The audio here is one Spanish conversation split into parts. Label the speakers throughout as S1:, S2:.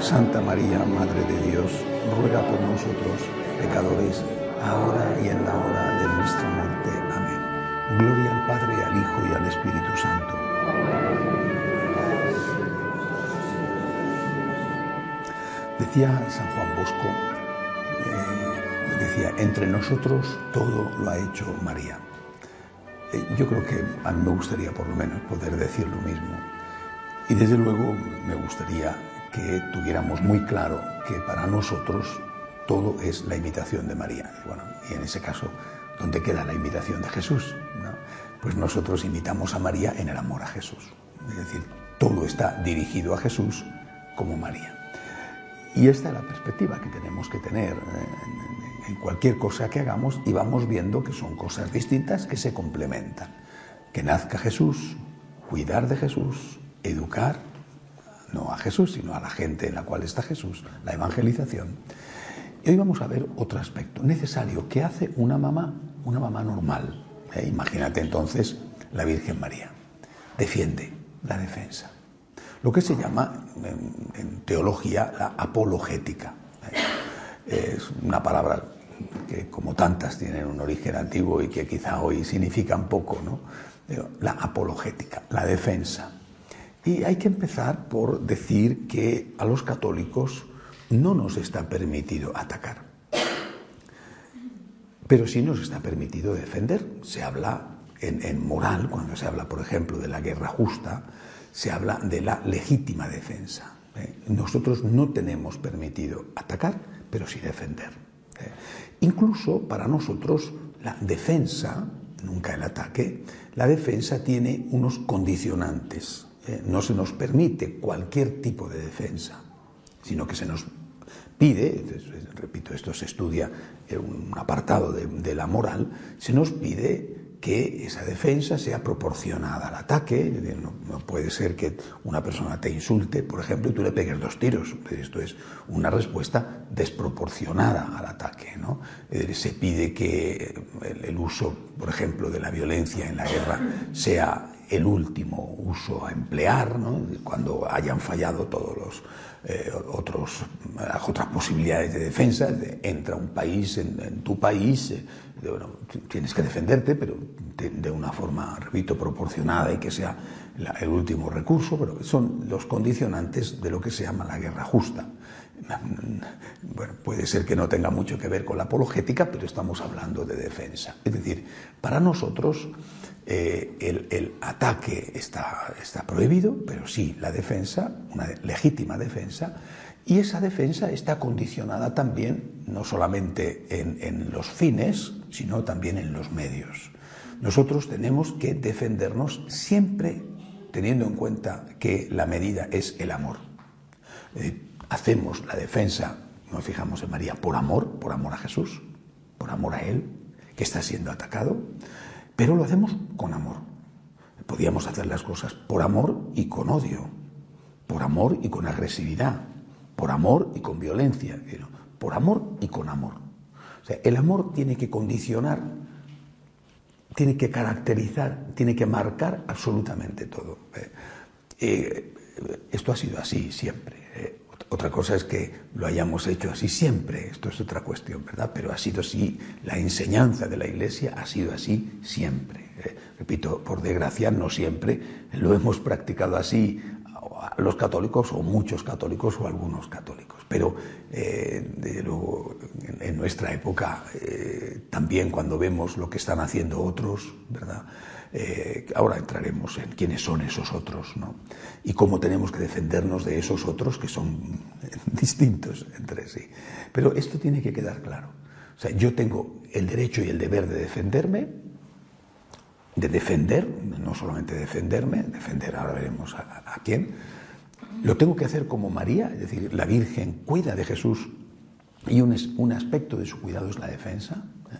S1: Santa María, Madre de Dios, ruega por nosotros, pecadores, ahora y en la hora de nuestra muerte. Amén. Gloria al Padre, al Hijo y al Espíritu Santo. Decía San Juan Bosco, eh, decía, entre nosotros todo lo ha hecho María. Eh, yo creo que a mí me gustaría por lo menos poder decir lo mismo. Y desde luego me gustaría que tuviéramos muy claro que para nosotros todo es la imitación de María. Y, en ese caso, ¿dónde queda la imitación de Jesús? Pues nosotros imitamos a María en el amor a Jesús. Es decir, todo está dirigido a Jesús como María. Y esta es la perspectiva que tenemos que tener eh, en cualquier cosa que hagamos y vamos viendo que son cosas distintas que se complementan. Que nazca Jesús, cuidar de Jesús, educar no a Jesús, sino a la gente en la cual está Jesús, la evangelización. Y hoy vamos a ver otro aspecto necesario que hace una mamá, una mamá normal. ¿eh? Imagínate entonces la Virgen María. Defiende la defensa. Lo que se llama en, teología la apologética. ¿eh? Es una palabra que como tantas tienen un origen antiguo y que quizá hoy significan poco, ¿no? La apologética, la defensa. Y hay que empezar por decir que a los católicos no nos está permitido atacar. Pero sí nos está permitido defender. Se habla en, moral, cuando se habla, por ejemplo, de la guerra justa, se habla de la legítima defensa. ¿eh? Nosotros no tenemos permitido atacar, pero sí defender. ¿eh? Incluso para nosotros la defensa, nunca el ataque, la defensa tiene unos condicionantes. Eh, no se nos permite cualquier tipo de defensa, sino que se nos pide, repito, esto se estudia en un apartado de, la moral, se nos pide que esa defensa sea proporcionada al ataque. No, puede ser que una persona te insulte, por ejemplo, y tú le pegues dos tiros. Esto es una respuesta desproporcionada al ataque. ¿no? Se pide que el uso, por ejemplo, de la violencia en la guerra sea el último uso a emplear, cuando hayan fallado todos los eh, otros las otras posibilidades de defensa, entra un país en, tu país, eh, tienes que defenderte, pero de, una forma, repito, proporcionada y que sea el último recurso, pero son los condicionantes de lo que se llama la guerra justa. Puede ser que no tenga mucho que ver con la apologética, pero estamos hablando de defensa. Es decir, para nosotros eh, el, ataque está, está prohibido, pero sí la defensa, una legítima defensa, y esa defensa está condicionada también no solamente en, los fines, sino también en los medios. Nosotros tenemos que defendernos siempre teniendo en cuenta que la medida es el amor. Eh, hacemos la defensa, nos fijamos en María, por amor, por amor a Jesús, por amor a Él, que está siendo atacado, pero lo hacemos con amor. Podíamos hacer las cosas por amor y con odio, por amor y con agresividad, por amor y con violencia, por amor y con amor. O sea, el amor tiene que condicionar, tiene que caracterizar, tiene que marcar absolutamente todo. Eh, eh, esto ha sido así siempre. Otra cosa es que lo hayamos hecho así siempre, esto es otra cuestión, ¿verdad? Pero ha sido así, la enseñanza de la Iglesia ha sido así siempre. ¿eh? Repito, por desgracia, no siempre lo hemos practicado así los católicos o muchos católicos o algunos católicos. Pero eh, luego, en, nuestra época, eh, también cuando vemos lo que están haciendo otros, ¿verdad? Eh, ahora entraremos en quiénes son esos otros, ¿no? Y cómo tenemos que defendernos de esos otros que son distintos entre sí. Pero esto tiene que quedar claro. O sea, yo tengo el derecho y el deber de defenderme de defender, no solamente defenderme, defender ahora veremos a, quién, lo tengo que hacer como María, es decir, la Virgen cuida de Jesús y un, un aspecto de su cuidado es la defensa, ¿eh?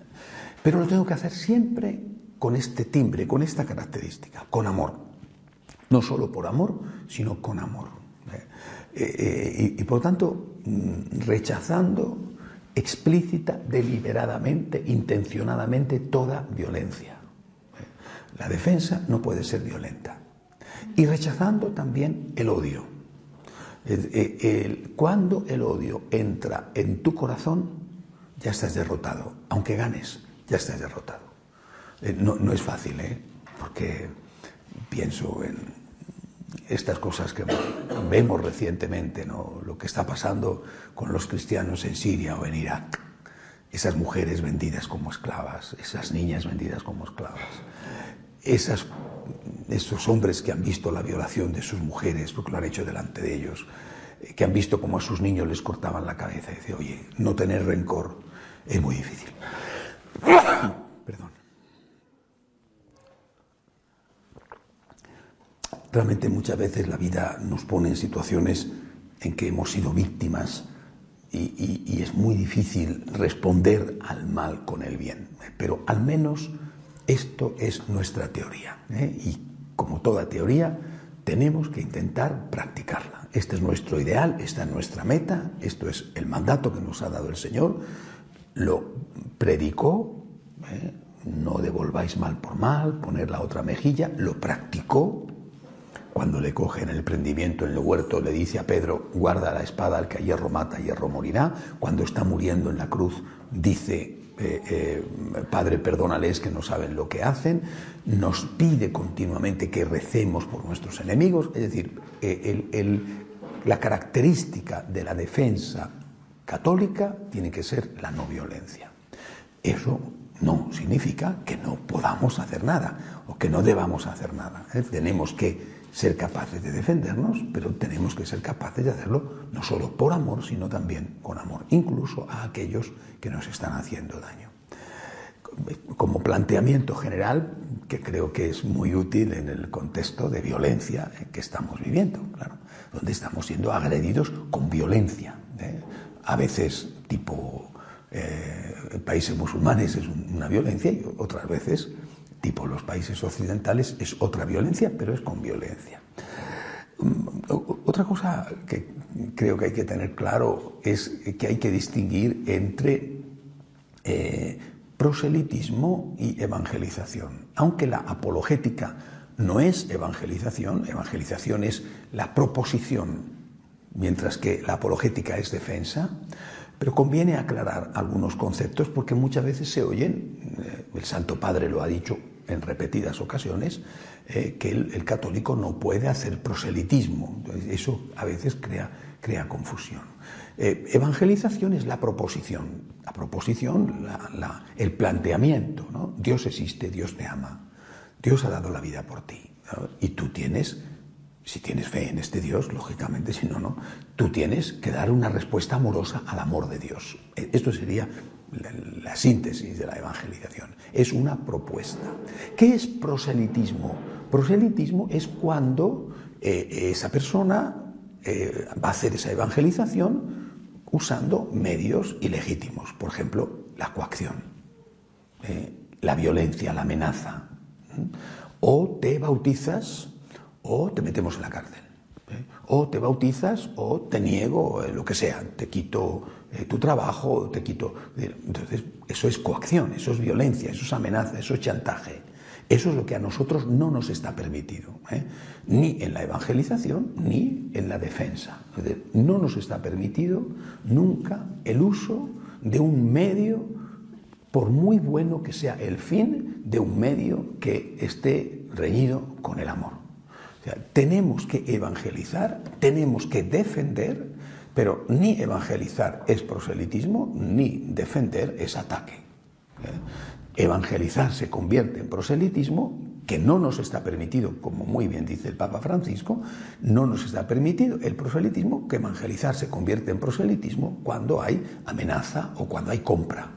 S1: pero lo tengo que hacer siempre con este timbre, con esta característica, con amor. No solo por amor, sino con amor. ¿eh? Eh, y, por tanto, mm, rechazando explícita, deliberadamente, intencionadamente toda violencia. La defensa no puede ser violenta. Y rechazando también el odio. cuando el odio entra en tu corazón, ya estás derrotado. Aunque ganes, ya estás derrotado. Eh, no, es fácil, ¿eh? porque pienso en estas cosas que vemos recientemente, ¿no? lo que está pasando con los cristianos en Siria o en Irak, esas mujeres vendidas como esclavas, esas niñas vendidas como esclavas esos hombres que han visto la violación de sus mujeres, porque lo han hecho delante de ellos, eh, que han visto cómo a sus niños les cortaban la cabeza, y dice, oye, no tener rencor es muy difícil. Perdón. Realmente muchas veces la vida nos pone en situaciones en que hemos sido víctimas y, es muy difícil responder al mal con el bien, pero al menos esto es nuestra teoría ¿eh? y como toda teoría tenemos que intentar practicarla. Este es nuestro ideal, esta es nuestra meta, esto es el mandato que nos ha dado el Señor. Lo predicó, ¿eh? no devolváis mal por mal, poner la otra mejilla, lo practicó. Cuando le cogen el prendimiento en el huerto, le dice a Pedro, guarda la espada, al que a hierro mata, hierro morirá. Cuando está muriendo en la cruz, dice, eh, eh, Padre, perdónales que no saben lo que hacen, nos pide continuamente que recemos por nuestros enemigos, es decir, eh, la característica de la defensa católica tiene que ser la no violencia. Eso no significa que no podamos hacer nada o que no debamos hacer nada. Tenemos que ser capaces de defendernos, pero tenemos que ser capaces de hacerlo no solo por amor, sino también con amor, incluso a aquellos que nos están haciendo daño. Como planteamiento general, que creo que es muy útil en el contexto de violencia en que estamos viviendo, claro, donde estamos siendo agredidos con violencia, ¿eh? a veces tipo eh, países musulmanes es una violencia y otras veces tipo los países occidentales, es otra violencia, pero es con violencia. Mm, otra cosa que creo que hay que tener claro es que hay que distinguir entre eh, proselitismo y evangelización. Aunque la apologética no es evangelización, evangelización es la proposición, mientras que la apologética es defensa, pero conviene aclarar algunos conceptos porque muchas veces se oyen, eh, el Santo Padre lo ha dicho en repetidas ocasiones eh, que el, católico no puede hacer proselitismo. Eso a veces crea, confusión. Eh, evangelización es la proposición, la proposición, el planteamiento. ¿no? Dios existe, Dios te ama, Dios ha dado la vida por ti. Y tú tienes, si tienes fe en este Dios, lógicamente, si no, no, tú tienes que dar una respuesta amorosa al amor de Dios. E, esto sería la, síntesis de la evangelización. Es una propuesta. ¿Qué es proselitismo? Proselitismo es cuando eh, esa persona eh, va a hacer esa evangelización usando medios ilegítimos, por ejemplo, la coacción, eh, la violencia, la amenaza. O te bautizas o te metemos en la cárcel. O te bautizas o te niego lo que sea, te quito eh, tu trabajo, te quito. Entonces, eso es coacción, eso es violencia, eso es amenaza, eso es chantaje. Eso es lo que a nosotros no nos está permitido, ¿eh? ni en la evangelización ni en la defensa. no nos está permitido nunca el uso de un medio, por muy bueno que sea el fin, de un medio que esté reñido con el amor. tenemos que evangelizar, tenemos que defender pero ni evangelizar es proselitismo, ni defender es ataque. ¿eh? Evangelizar se convierte en proselitismo, que no nos está permitido, como muy bien dice el Papa Francisco, no nos está permitido el proselitismo, que evangelizar se convierte en proselitismo cuando hay amenaza o cuando hay compra.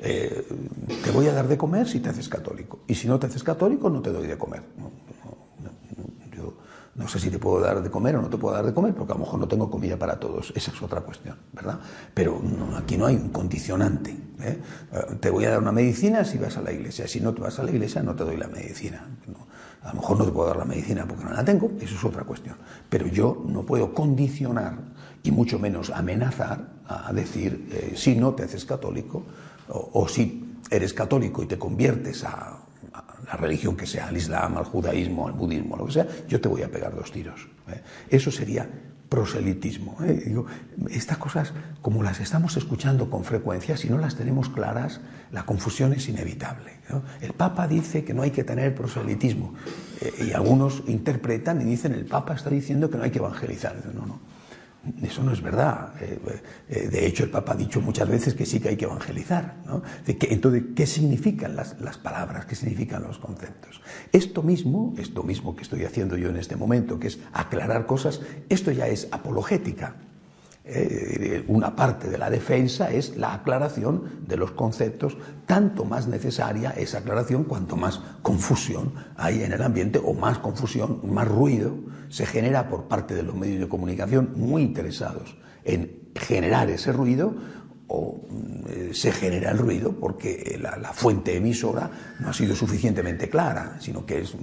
S1: te voy a dar de comer si te haces católico. Y si no te haces católico, no te doy de comer. No sé si te puedo dar de comer o no te puedo dar de comer, porque a lo mejor no tengo comida para todos. Esa es otra cuestión, ¿verdad? Pero aquí no hay un condicionante. ¿eh? Eh, te voy a dar una medicina si vas a la iglesia. Si no te vas a la iglesia, no te doy la medicina. a lo mejor no te puedo dar la medicina porque no la tengo, eso es otra cuestión. Pero yo no puedo condicionar y mucho menos amenazar a decir eh, si no te haces católico o si eres católico y te conviertes a la religión que sea, al Islam, al judaísmo, al budismo, lo que sea, yo te voy a pegar dos tiros. ¿eh? Eso sería proselitismo. ¿eh? Digo, estas cosas, como las estamos escuchando con frecuencia, si no las tenemos claras, la confusión es inevitable. El Papa dice que no hay que tener proselitismo eh, y algunos interpretan y dicen el Papa está diciendo que no hay que evangelizar. No, no. Eso no es verdad. Eh, eh, de hecho, el Papa ha dicho muchas veces que sí que hay que evangelizar. Entonces, ¿qué significan las, palabras? ¿Qué significan los conceptos? Esto mismo, esto mismo que estoy haciendo yo en este momento, que es aclarar cosas, esto ya es apologética. Eh, una parte de la defensa es la aclaración de los conceptos, tanto más necesaria esa aclaración cuanto más confusión hay en el ambiente o más confusión, más ruido se genera por parte de los medios de comunicación muy interesados en generar ese ruido o mm, se genera el ruido porque la, fuente emisora no ha sido suficientemente clara, sino que es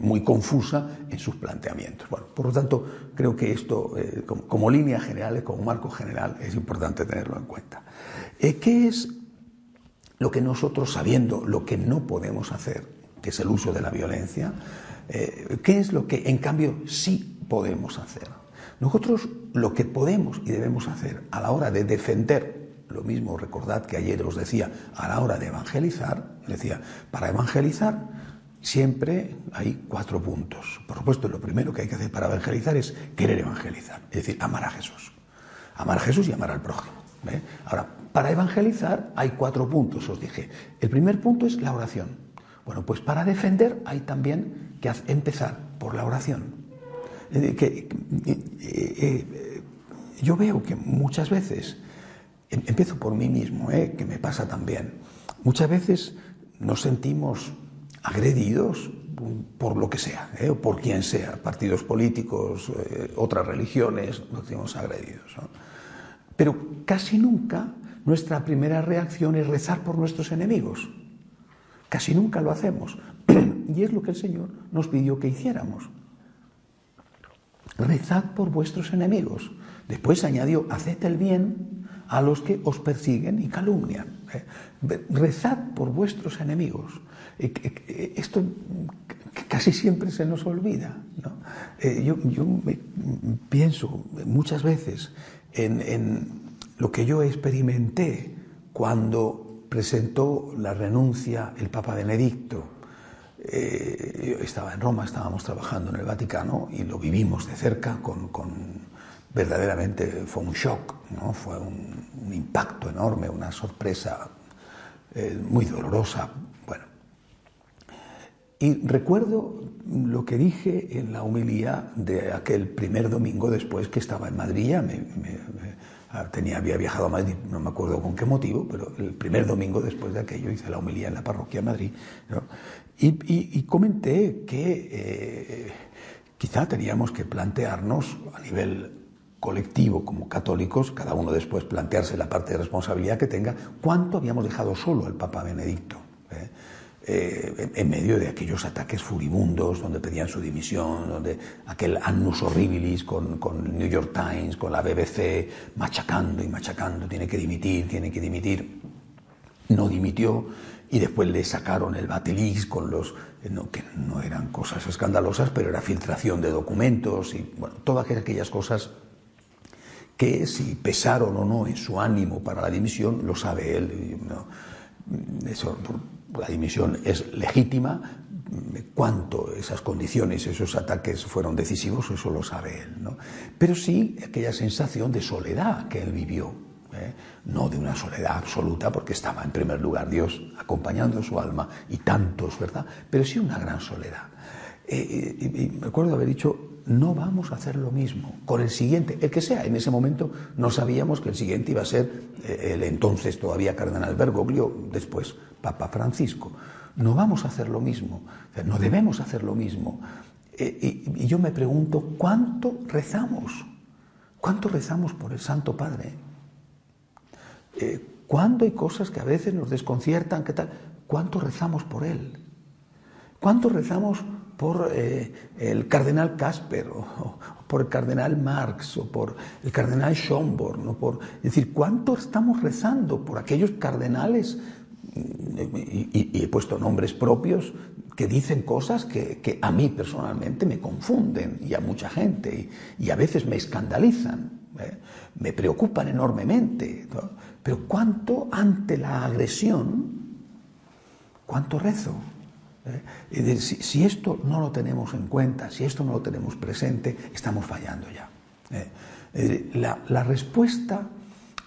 S1: muy confusa en sus planteamientos. Bueno, por lo tanto, creo que esto, eh, como, línea general, como marco general, es importante tenerlo en cuenta. Eh, ¿Qué es lo que nosotros, sabiendo lo que no podemos hacer, que es el uso de la violencia, eh, qué es lo que en cambio sí podemos hacer? Nosotros lo que podemos y debemos hacer a la hora de defender lo mismo, recordad que ayer os decía, a la hora de evangelizar, decía, para evangelizar siempre hay cuatro puntos. Por supuesto, lo primero que hay que hacer para evangelizar es querer evangelizar, es decir, amar a Jesús. Amar a Jesús y amar al prójimo. Ahora, para evangelizar hay cuatro puntos, os dije. El primer punto es la oración. Bueno, pues para defender hay también que empezar por la oración. Que, eh, eh, yo veo que muchas veces empiezo por mí mismo, ¿eh? que me pasa también. Muchas veces nos sentimos agredidos por lo que sea, ¿eh? o por quien sea, partidos políticos, eh, otras religiones, nos sentimos agredidos. Pero casi nunca nuestra primera reacción es rezar por nuestros enemigos. Casi nunca lo hacemos. y es lo que el Señor nos pidió que hiciéramos. Rezad por vuestros enemigos. Después añadió, haced el bien a los que os persiguen y calumnian. ¿eh? Rezad por vuestros enemigos. Esto casi siempre se nos olvida. Eh, yo, pienso muchas veces en, lo que yo experimenté cuando presentó la renuncia el Papa Benedicto. Eh, yo estaba en Roma, estábamos trabajando en el Vaticano y lo vivimos de cerca con verdaderamente fue un shock, ¿no? fue un, impacto enorme, una sorpresa eh, muy dolorosa. Bueno, y recuerdo lo que dije en la humilía de aquel primer domingo después que estaba en Madrid, me, ah, había viajado a Madrid, no me acuerdo con qué motivo, pero el primer domingo después de aquello hice la humilía en la parroquia de Madrid, y, comenté que eh, quizá teníamos que plantearnos a nivel colectivo como católicos, cada uno después plantearse la parte de responsabilidad que tenga, cuánto habíamos dejado solo al Papa Benedicto. ¿eh? Eh, en medio de aquellos ataques furibundos donde pedían su dimisión, donde aquel annus horribilis con, con New York Times, con la BBC, machacando y machacando, tiene que dimitir, tiene que dimitir. No dimitió y después le sacaron el Batelix con los eh, que no eran cosas escandalosas, pero era filtración de documentos y bueno, todas aquellas cosas que si pesaron o no en su ánimo para la dimisión, lo sabe él. la dimisión es legítima, cuánto esas condiciones, esos ataques fueron decisivos, eso lo sabe él. ¿no? Pero sí aquella sensación de soledad que él vivió, ¿eh? no de una soledad absoluta, porque estaba en primer lugar Dios acompañando su alma y tantos, ¿verdad? Pero sí una gran soledad. Eh, eh, y me acuerdo haber dicho, no vamos a hacer lo mismo con el siguiente, el que sea. En ese momento no sabíamos que el siguiente iba a ser eh, el entonces todavía cardenal Bergoglio, después Papa Francisco. No vamos a hacer lo mismo, no debemos hacer lo mismo. Eh, y, yo me pregunto, ¿cuánto rezamos? ¿Cuánto rezamos por el Santo Padre? Eh, ¿Cuándo hay cosas que a veces nos desconciertan? ¿Qué tal? ¿Cuánto rezamos por Él? ¿Cuánto rezamos por eh, el cardenal Casper o, por el cardenal Marx o por el cardenal Schomburg? por, es decir, ¿cuánto estamos rezando por aquellos cardenales? Y, he puesto nombres propios que dicen cosas que, a mí personalmente me confunden y a mucha gente y, a veces me escandalizan, ¿eh? me preocupan enormemente. Pero ¿cuánto ante la agresión, cuánto rezo? ¿Eh? Si, esto no lo tenemos en cuenta, si esto no lo tenemos presente, estamos fallando ya. ¿eh? La, respuesta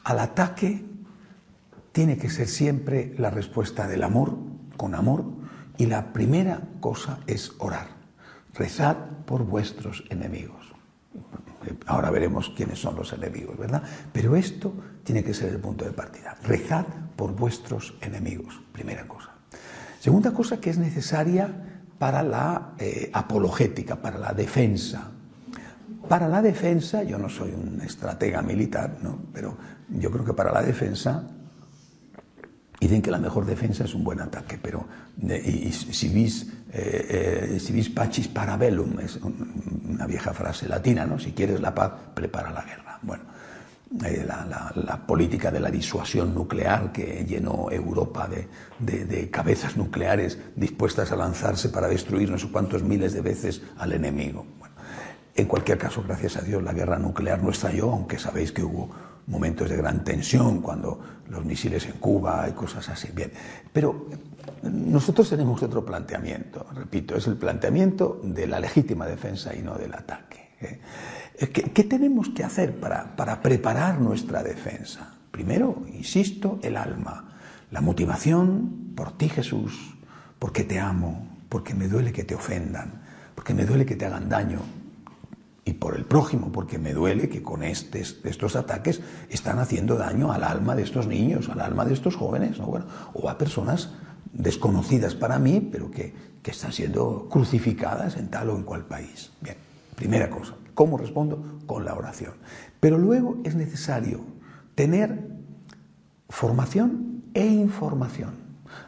S1: al ataque tiene que ser siempre la respuesta del amor, con amor, y la primera cosa es orar. Rezad por vuestros enemigos. Ahora veremos quiénes son los enemigos, ¿verdad? Pero esto tiene que ser el punto de partida. Rezad por vuestros enemigos, primera cosa. Segunda cosa que es necesaria para la eh, apologética, para la defensa. Para la defensa, yo no soy un estratega militar, ¿no? pero yo creo que para la defensa, dicen que la mejor defensa es un buen ataque, pero y, si vis, eh, eh, si vis pacis para bellum, es una vieja frase latina, ¿no? si quieres la paz, prepara la guerra. Bueno, eh, la, política de la disuasión nuclear que llenó Europa de, cabezas nucleares dispuestas a lanzarse para destruir no sé cuántos miles de veces al enemigo. en cualquier caso, gracias a Dios, la guerra nuclear no estalló, aunque sabéis que hubo momentos de gran tensión cuando los misiles en Cuba y cosas así. Bien, pero nosotros tenemos otro planteamiento, repito, es el planteamiento de la legítima defensa y no del ataque. ¿eh? ¿Qué, tenemos que hacer para, preparar nuestra defensa? Primero, insisto, el alma, la motivación por ti Jesús, porque te amo, porque me duele que te ofendan, porque me duele que te hagan daño, y por el prójimo, porque me duele que con estos ataques están haciendo daño al alma de estos niños, al alma de estos jóvenes, o a personas desconocidas para mí, pero que, que están siendo crucificadas en tal o en cual país. Bien, primera cosa. ¿Cómo respondo? Con la oración. Pero luego es necesario tener formación e información.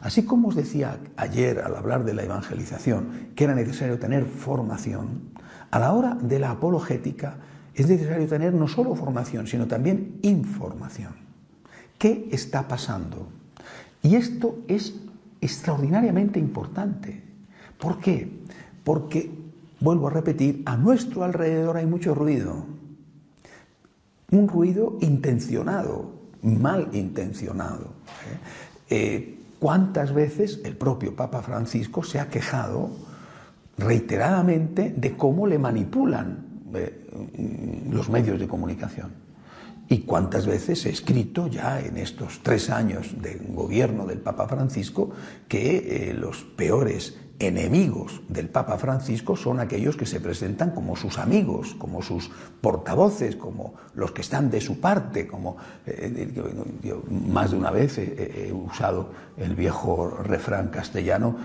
S1: Así como os decía ayer al hablar de la evangelización que era necesario tener formación, a la hora de la apologética es necesario tener no solo formación, sino también información. ¿Qué está pasando? Y esto es extraordinariamente importante. ¿Por qué? Porque vuelvo a repetir, a nuestro alrededor hay mucho ruido. Un ruido intencionado, mal intencionado. ¿eh? Eh, ¿Cuántas veces el propio Papa Francisco se ha quejado reiteradamente de cómo le manipulan eh, los medios de comunicación? ¿Y cuántas veces he escrito ya en estos tres años de gobierno del Papa Francisco que los peores enemigos del Papa Francisco son aquellos que se presentan como sus amigos, como sus portavoces, como los que están de su parte, como eh, yo, más de una vez he, usado el viejo refrán castellano,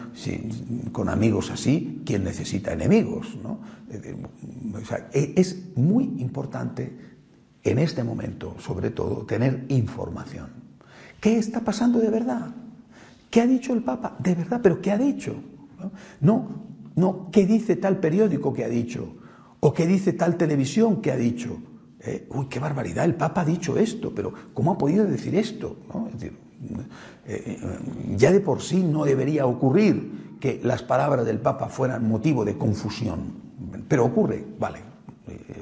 S1: con amigos así, ¿quién necesita enemigos? es muy importante en este momento, sobre todo, tener información. ¿Qué está pasando de verdad? ¿Qué ha dicho el Papa? De verdad, pero ¿qué ha dicho? No, no, ¿qué dice tal periódico que ha dicho? ¿O qué dice tal televisión que ha dicho? Eh, uy, qué barbaridad, el Papa ha dicho esto, pero ¿cómo ha podido decir esto? Eh, eh, ya de por sí no debería ocurrir que las palabras del Papa fueran motivo de confusión, pero ocurre, vale,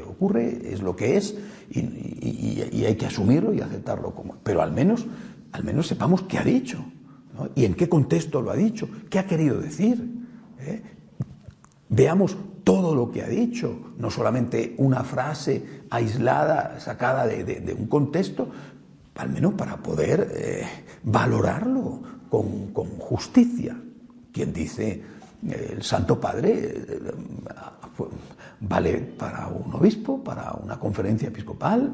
S1: ocurre, es lo que es y, hay que asumirlo y aceptarlo como. Pero al menos, al menos sepamos qué ha dicho. ¿Y en qué contexto lo ha dicho? ¿Qué ha querido decir? ¿Eh? Veamos todo lo que ha dicho, no solamente una frase aislada, sacada de, un contexto, al menos para poder eh, valorarlo con, justicia. Quien dice el Santo Padre vale para un obispo, para una conferencia episcopal,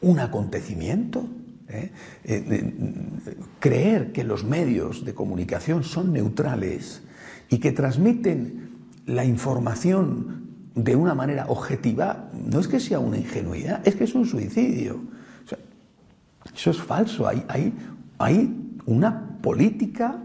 S1: un acontecimiento. ¿Eh? creer que los medios de comunicación son neutrales y que transmiten la información de una manera objetiva, no es que sea una ingenuidad, es que es un suicidio. eso es falso. Hay, hay, hay una política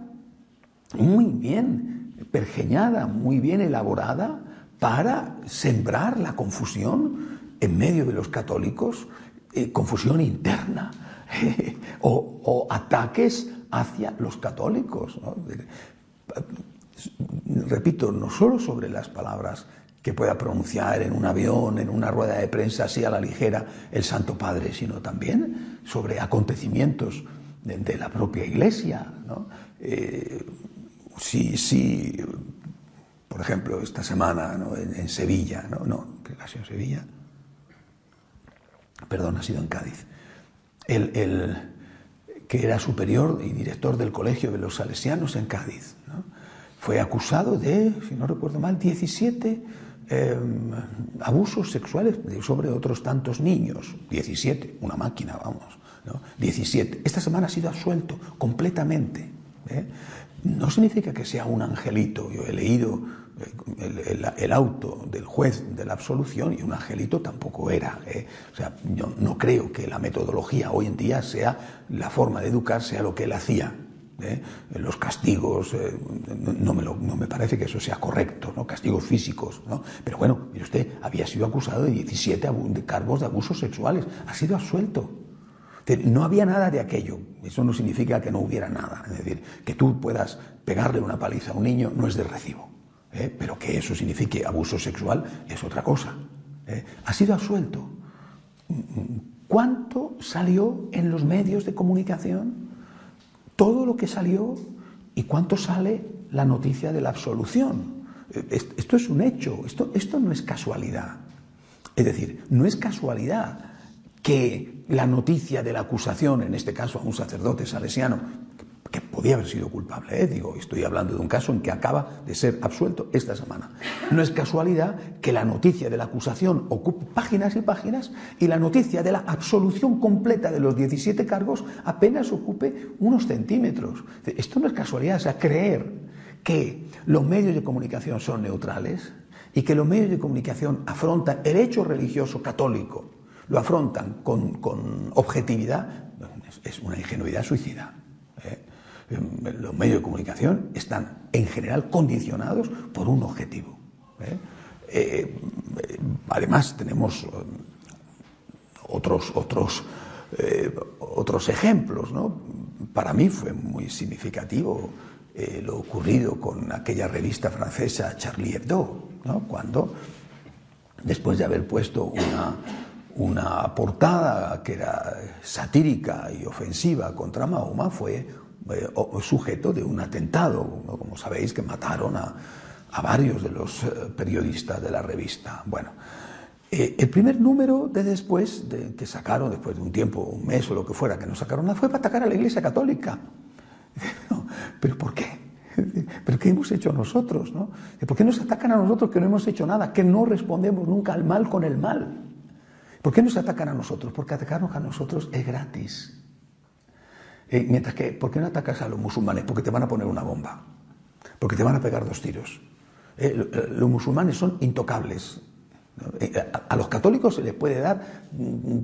S1: muy bien pergeñada, muy bien elaborada para sembrar la confusión en medio de los católicos, eh, confusión interna o, ataques hacia los católicos. Repito, no solo sobre las palabras que pueda pronunciar en un avión, en una rueda de prensa así a la ligera el Santo Padre, sino también sobre acontecimientos de, la propia Iglesia. Eh, si, por ejemplo, esta semana en, Sevilla, no, no, ha sido Sevilla, perdón, ha sido en Cádiz, el, que era superior y director del Colegio de los Salesianos en Cádiz, fue acusado de, si no recuerdo mal, 17 em, abusos sexuales sobre otros tantos niños. 17, una máquina, vamos. 17. Esta semana ha sido absuelto completamente. ¿eh? no significa que sea un angelito. Yo he leído eh, el, auto del juez de la absolución y un angelito tampoco era. ¿eh? O sea, yo no creo que la metodología hoy en día sea la forma de educar, sea lo que él hacía. ¿eh? Los castigos, no, me no, me parece que eso sea correcto, ¿no? castigos físicos. ¿no? Pero bueno, mire usted, había sido acusado de 17 cargos de abusos sexuales, ha sido absuelto. No había nada de aquello. Eso no significa que no hubiera nada. Es decir, que tú puedas pegarle una paliza a un niño no es de recibo. ¿Eh? Pero que eso signifique abuso sexual es otra cosa. ¿eh? Ha sido absuelto. ¿Cuánto salió en los medios de comunicación? Todo lo que salió y cuánto sale la noticia de la absolución. Esto es un hecho, esto, esto no es casualidad. Es decir, no es casualidad que la noticia de la acusación, en este caso a un sacerdote salesiano, podía haber sido culpable, ¿eh? digo, estoy hablando de un caso en que acaba de ser absuelto esta semana. No es casualidad que la noticia de la acusación ocupe páginas y páginas y la noticia de la absolución completa de los 17 cargos apenas ocupe unos centímetros. Esto no es casualidad, o sea, creer que los medios de comunicación son neutrales y que los medios de comunicación afrontan el hecho religioso católico lo afrontan con, objetividad, es, una ingenuidad suicida. ¿Eh? Los medios de comunicación están en general condicionados por un objetivo. ¿eh? Eh, además, tenemos otros, otros, otros ejemplos. Para mí fue muy significativo lo ocurrido con aquella revista francesa Charlie Hebdo, cuando, después de haber puesto una, una portada que era satírica y ofensiva contra Mahoma fue eh, sujeto de un atentado, como sabéis, que mataron a, varios de los eh, periodistas de la revista. Bueno, eh, el primer número de después, de, que sacaron, después de un tiempo, un mes o lo que fuera, que nos sacaron, fue para atacar a la Iglesia Católica. ¿Pero por qué? ¿Pero qué hemos hecho nosotros? ¿no? ¿Por qué nos atacan a nosotros que no hemos hecho nada? Que no respondemos nunca al mal con el mal. ¿Por qué nos atacan a nosotros? Porque atacarnos a nosotros es gratis. Eh, mientras que, ¿por qué no atacas a los musulmanes? Porque te van a poner una bomba. Porque te van a pegar dos tiros. Eh, eh, los musulmanes son intocables. a, los católicos se les puede dar mm,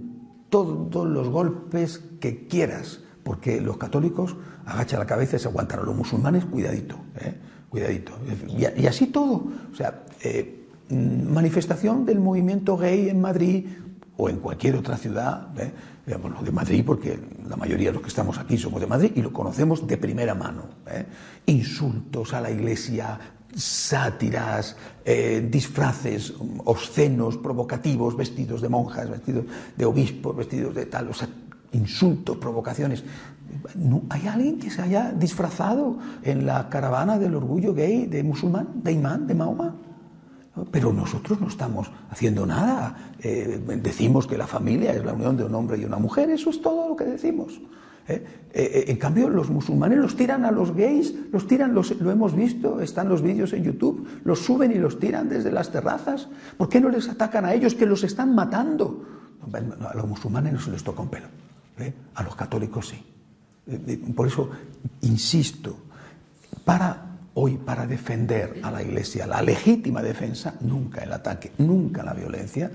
S1: todos los golpes que quieras, porque los católicos agachan la cabeza y se aguantan. A los musulmanes, cuidadito, cuidadito. Y, y, así todo. O sea, mm, manifestación del movimiento gay en Madrid, o en cualquier otra ciudad, ¿eh? lo de Madrid, porque la mayoría de los que estamos aquí somos de Madrid y lo conocemos de primera mano. ¿eh? Insultos a la iglesia, sátiras, eh, disfraces obscenos, provocativos, vestidos de monjas, vestidos de obispos, vestidos de tal, o sea, insultos, provocaciones. ¿Hay alguien que se haya disfrazado en la caravana del orgullo gay de musulmán, de imán, de Mahoma? Pero nosotros no estamos haciendo nada. Eh, decimos que la familia es la unión de un hombre y una mujer, eso es todo lo que decimos. ¿eh? Eh, en cambio, los musulmanes los tiran a los gays, los tiran, los, lo hemos visto, están los vídeos en YouTube, los suben y los tiran desde las terrazas. ¿Por qué no les atacan a ellos que los están matando? a los musulmanes no se les toca un pelo, a los católicos sí. Por eso, insisto, para hoy, para defender a la Iglesia, la legítima defensa, nunca el ataque, nunca la violencia,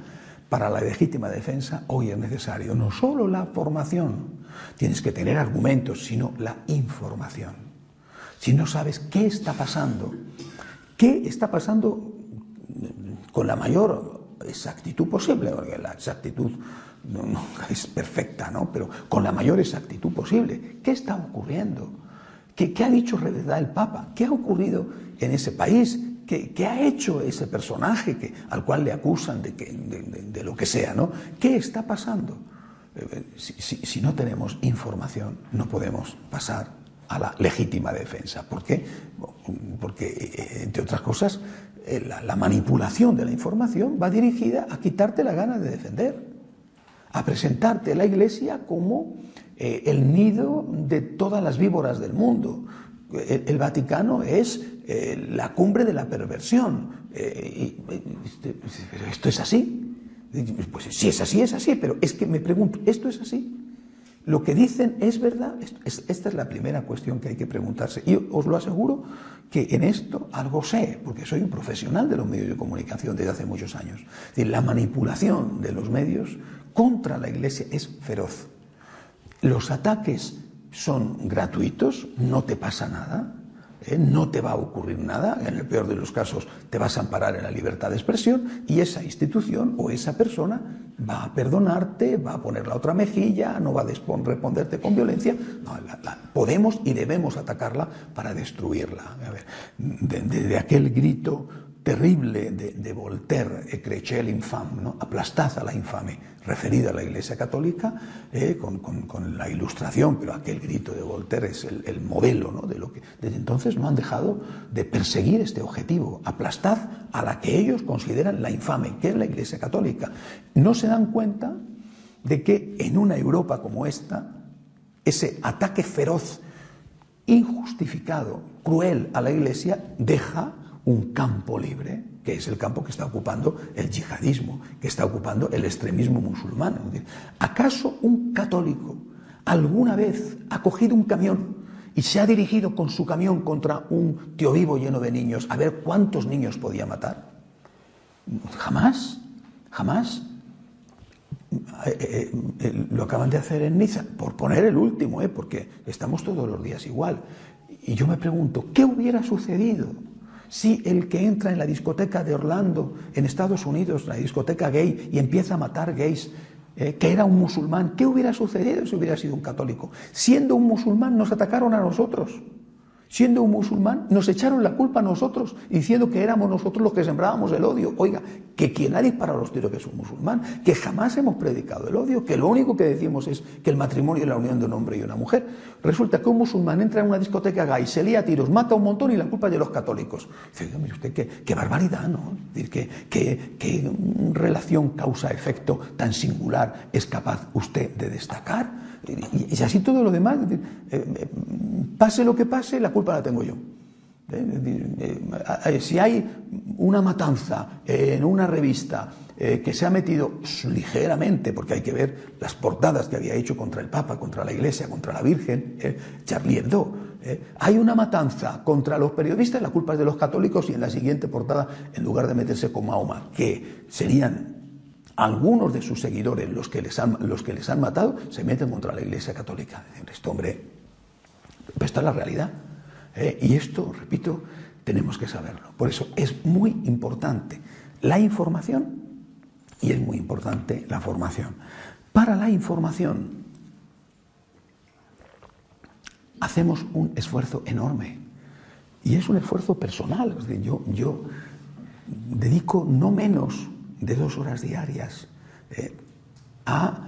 S1: para la legítima defensa hoy es necesario no solo la formación, tienes que tener argumentos, sino la información. Si no sabes qué está pasando, qué está pasando con la mayor exactitud posible, porque la exactitud no, es perfecta, ¿no? pero con la mayor exactitud posible, ¿qué está ocurriendo? ¿Qué, ha dicho verdad el Papa? ¿Qué ha ocurrido en ese país? ¿Qué, ha hecho ese personaje que, al cual le acusan de, de, lo que sea? ¿no? ¿Qué está pasando? Eh, si, no tenemos información, no podemos pasar a la legítima defensa. ¿Por qué? Porque, eh, entre otras cosas, eh, la, manipulación de la información va dirigida a quitarte la gana de defender, a presentarte la Iglesia como el nido de todas las víboras del mundo. El, Vaticano es la cumbre de la perversión. Este, pero esto es así. Pues si es así, es así, pero es que me pregunto, ¿esto es así? ¿Lo que dicen es verdad? Esta es la primera cuestión que hay que preguntarse. Y os lo aseguro que en esto algo sé, porque soy un profesional de los medios de comunicación desde hace muchos años. la manipulación de los medios contra la Iglesia es feroz. Los ataques son gratuitos, no te pasa nada, ¿eh? no te va a ocurrir nada, en el peor de los casos te vas a amparar en la libertad de expresión y esa institución o esa persona va a perdonarte, va a poner la otra mejilla, no va a responderte con violencia. podemos y debemos atacarla para destruirla. desde aquel grito terrible de, Voltaire, Ecrechez l'infame, ¿no? aplastad a la infame, referida a la Iglesia Católica, eh, con, la ilustración, pero aquel grito de Voltaire es el, modelo ¿no? de lo que desde entonces no han dejado de perseguir este objetivo, aplastad a la que ellos consideran la infame, que es la Iglesia Católica. No se dan cuenta de que en una Europa como esta, ese ataque feroz, injustificado, cruel a la Iglesia, deja un campo libre, que es el campo que está ocupando el yihadismo, que está ocupando el extremismo musulmán. ¿Acaso un católico alguna vez ha cogido un camión y se ha dirigido con su camión contra un tío vivo lleno de niños a ver cuántos niños podía matar? Jamás, jamás. Eh, eh, eh, lo acaban de hacer en Niza, por poner el último, porque estamos todos los días igual. Y yo me pregunto, ¿qué hubiera sucedido si el que entra en la discoteca de Orlando, en Estados Unidos, la discoteca gay, y empieza a matar gays, eh, que era un musulmán, ¿qué hubiera sucedido si hubiera sido un católico? Siendo un musulmán nos atacaron a nosotros siendo un musulmán, nos echaron la culpa a nosotros, diciendo que éramos nosotros los que sembrábamos el odio. Oiga, que quien ha disparado los tiros que es un musulmán, que jamás hemos predicado el odio, que lo único que decimos es que el matrimonio es la unión de un hombre y una mujer. Resulta que un musulmán entra en una discoteca gay, se lía a tiros, mata un montón y la culpa es de los católicos. Dice, mire usted, qué, barbaridad, ¿no? Qué relación causa-efecto tan singular es capaz usted de destacar. Y, así todo lo demás, eh, eh, pase lo que pase, la culpa la tengo yo. Eh, si hay una matanza en una revista que se ha metido ligeramente, porque hay que ver las portadas que había hecho contra el Papa, contra la Iglesia, contra la Virgen, Charlie Hebdo, hay una matanza contra los periodistas, la culpa es de los católicos y en la siguiente portada, en lugar de meterse con Mahoma, que serían algunos de sus seguidores, los que les han, los que les han matado, se meten contra la Iglesia Católica. Esto, hombre, esta es la realidad. ¿eh? Y esto, repito, tenemos que saberlo. Por eso es muy importante la información y es muy importante la formación. Para la información hacemos un esfuerzo enorme y es un esfuerzo personal. yo, yo dedico no menos de dos horas diarias eh, a,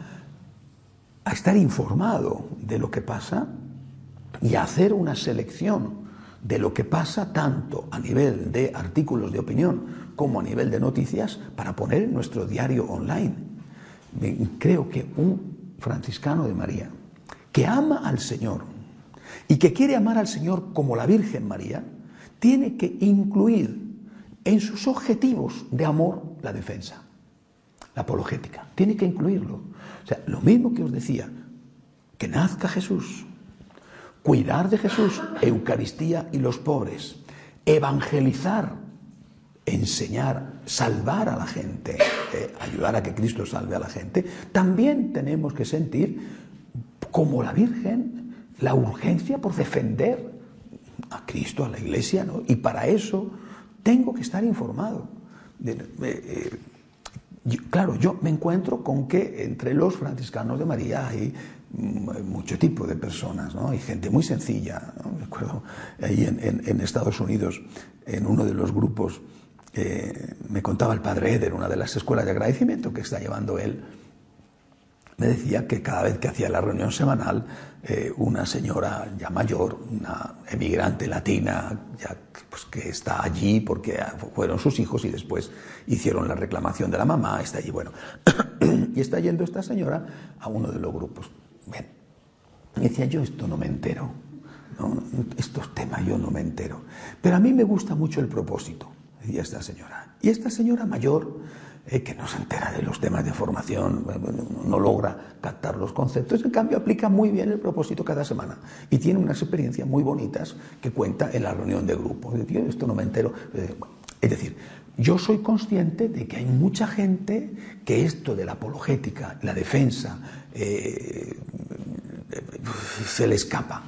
S1: estar informado de lo que pasa y a hacer una selección de lo que pasa tanto a nivel de artículos de opinión como a nivel de noticias para poner en nuestro diario online. Creo que un franciscano de María que ama al Señor y que quiere amar al Señor como la Virgen María, tiene que incluir en sus objetivos de amor la defensa, la apologética. Tiene que incluirlo. O sea, lo mismo que os decía, que nazca Jesús, cuidar de Jesús, Eucaristía y los pobres, evangelizar, enseñar, salvar a la gente, eh, ayudar a que Cristo salve a la gente, también tenemos que sentir, como la Virgen, la urgencia por defender a Cristo, a la Iglesia, y para eso tengo que estar informado. Eh, claro, yo me encuentro con que entre los franciscanos de María hay mm, mucho tipo de personas, ¿no? Hay gente muy sencilla, ¿no? Recuerdo ahí en, Estados Unidos, en uno de los grupos, eh, me contaba el padre Eder, una de las escuelas de agradecimiento que está llevando él, me decía que cada vez que hacía la reunión semanal, eh, una señora ya mayor, una emigrante latina, ya, pues, que está allí porque fueron sus hijos y después hicieron la reclamación de la mamá, está allí, bueno, y está yendo esta señora a uno de los grupos. Bien, y decía, yo esto no me entero, estos temas yo no me entero, pero a mí me gusta mucho el propósito, decía esta señora. Y esta señora mayor, eh, que no se entera de los temas de formación, no logra captar los conceptos, en cambio aplica muy bien el propósito cada semana y tiene unas experiencias muy bonitas que cuenta en la reunión de grupo. Esto no me entero. Eh, es decir, yo soy consciente de que hay mucha gente que esto de la apologética, la defensa, eh, se le escapa.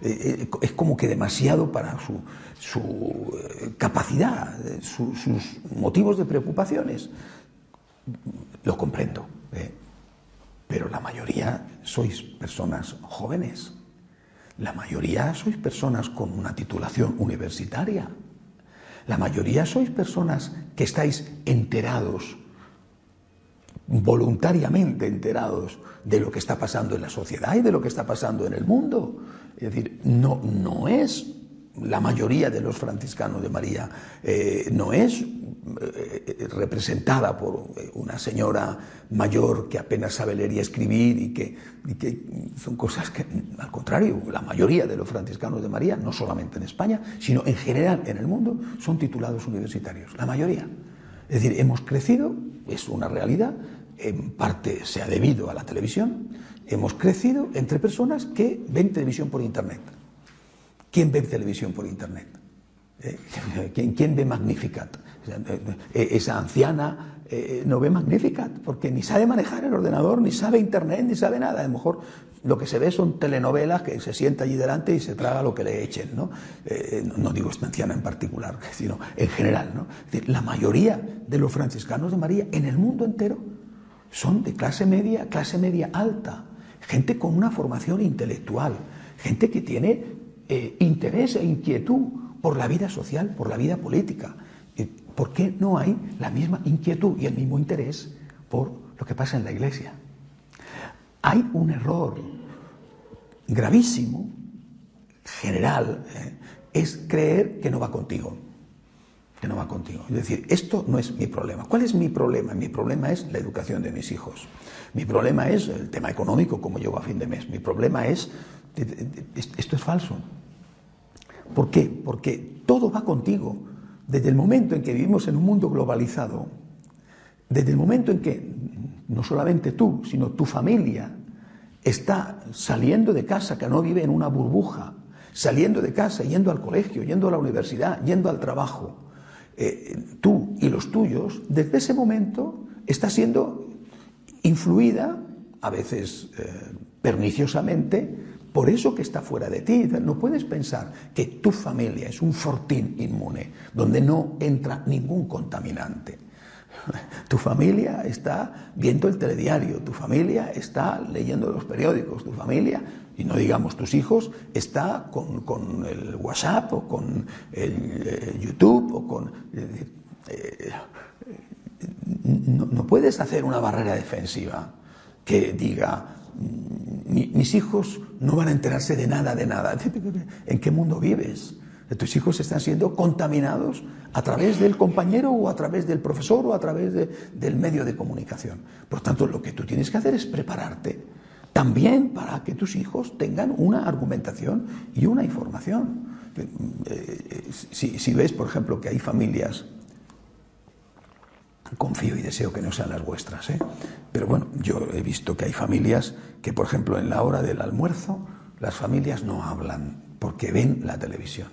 S1: Es como que demasiado para su, su eh, capacidad, sus motivos de preocupaciones. Lo comprendo, ¿eh? pero la mayoría sois personas jóvenes, la mayoría sois personas con una titulación universitaria, la mayoría sois personas que estáis enterados, voluntariamente enterados de lo que está pasando en la sociedad y de lo que está pasando en el mundo. Es decir, no, no es la mayoría de los franciscanos de María eh, no es eh, representada por una señora mayor que apenas sabe leer y escribir y que, son cosas que, al contrario, la mayoría de los franciscanos de María, no solamente en España, sino en general en el mundo, son titulados universitarios, la mayoría. Es decir, hemos crecido, es una realidad, en parte se ha debido a la televisión, hemos crecido entre personas que ven televisión por Internet ¿Quién ve televisión por Internet? Eh, ¿Quién, ve Magnificat? Eh, esa anciana eh, no ve Magnificat porque ni sabe manejar el ordenador, ni sabe Internet, ni sabe nada. A lo mejor lo que se ve son telenovelas que se sienta allí delante y se traga lo que le echen. No, no digo esta anciana en particular, sino en general. ¿no? la mayoría de los franciscanos de María en el mundo entero son de clase media, clase media alta, gente con una formación intelectual, gente que tiene eh, interés e inquietud por la vida social, por la vida política. ¿Por qué no hay la misma inquietud y el mismo interés por lo que pasa en la Iglesia? Hay un error gravísimo, general, eh, es creer que no va contigo. Que no va contigo. Es decir, esto no es mi problema. ¿Cuál es mi problema? Mi problema es la educación de mis hijos. Mi problema es el tema económico, como llego a fin de mes. Mi problema es, esto es falso. ¿Por qué? Porque todo va contigo. Desde el momento en que vivimos en un mundo globalizado, desde el momento en que no solamente tú, sino tu familia está saliendo de casa, que no vive en una burbuja, saliendo de casa, yendo al colegio, yendo a la universidad, yendo al trabajo, eh, tú y los tuyos, desde ese momento está siendo influida, a veces eh, perniciosamente, por eso que está fuera de ti. No puedes pensar que tu familia es un fortín inmune, donde no entra ningún contaminante. Tu familia está viendo el telediario, tu familia está leyendo los periódicos, tu familia, y no digamos tus hijos, está con, el WhatsApp o con el, eh, YouTube o con... Eh, no puedes hacer una barrera defensiva que diga, mis hijos no van a enterarse de nada, de nada. ¿En qué mundo vives? Tus hijos están siendo contaminados a través del compañero o a través del profesor o a través del medio de comunicación. Por tanto, lo que tú tienes que hacer es prepararte también para que tus hijos tengan una argumentación y una información. Si, si ves, por ejemplo, que hay familias confío y deseo que no sean las vuestras, ¿eh? pero bueno, yo he visto que hay familias que, por ejemplo, en la hora del almuerzo, las familias no hablan porque ven la televisión.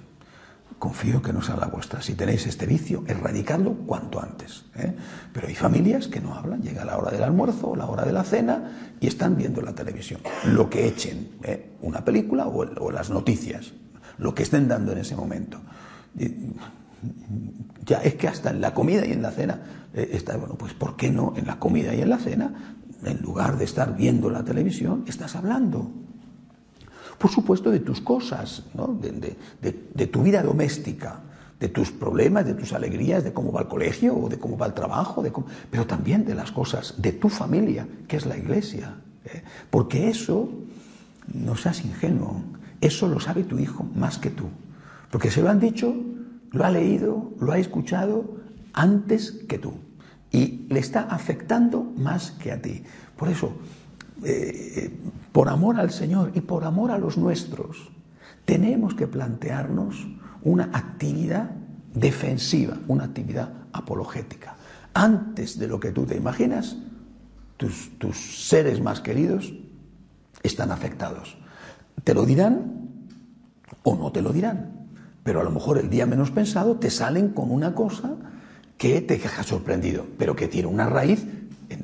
S1: Confío que no sea la vuestra. Si tenéis este vicio, erradicarlo cuanto antes. ¿eh? Pero hay familias que no hablan. Llega la hora del almuerzo la hora de la cena y están viendo la televisión. Lo que echen, ¿eh? una película o, o las noticias, lo que estén dando en ese momento. Ya es que hasta en la comida y en la cena eh, está, bueno, pues ¿por qué no en la comida y en la cena, en lugar de estar viendo la televisión, estás hablando? Por supuesto, de tus cosas, ¿no? de, tu vida doméstica, de tus problemas, de tus alegrías, de cómo va el colegio o de cómo va el trabajo, de pero también de las cosas de tu familia, que es la iglesia. ¿eh? Porque eso, no seas ingenuo, eso lo sabe tu hijo más que tú. Porque se lo han dicho lo ha leído, lo ha escuchado antes que tú y le está afectando más que a ti. Por eso, eh, por amor al Señor y por amor a los nuestros, tenemos que plantearnos una actividad defensiva, una actividad apologética. Antes de lo que tú te imaginas, tus, tus seres más queridos están afectados. ¿Te lo dirán o no te lo dirán? Pero a lo mejor el día menos pensado te salen con una cosa que te deja sorprendido, pero que tiene una raíz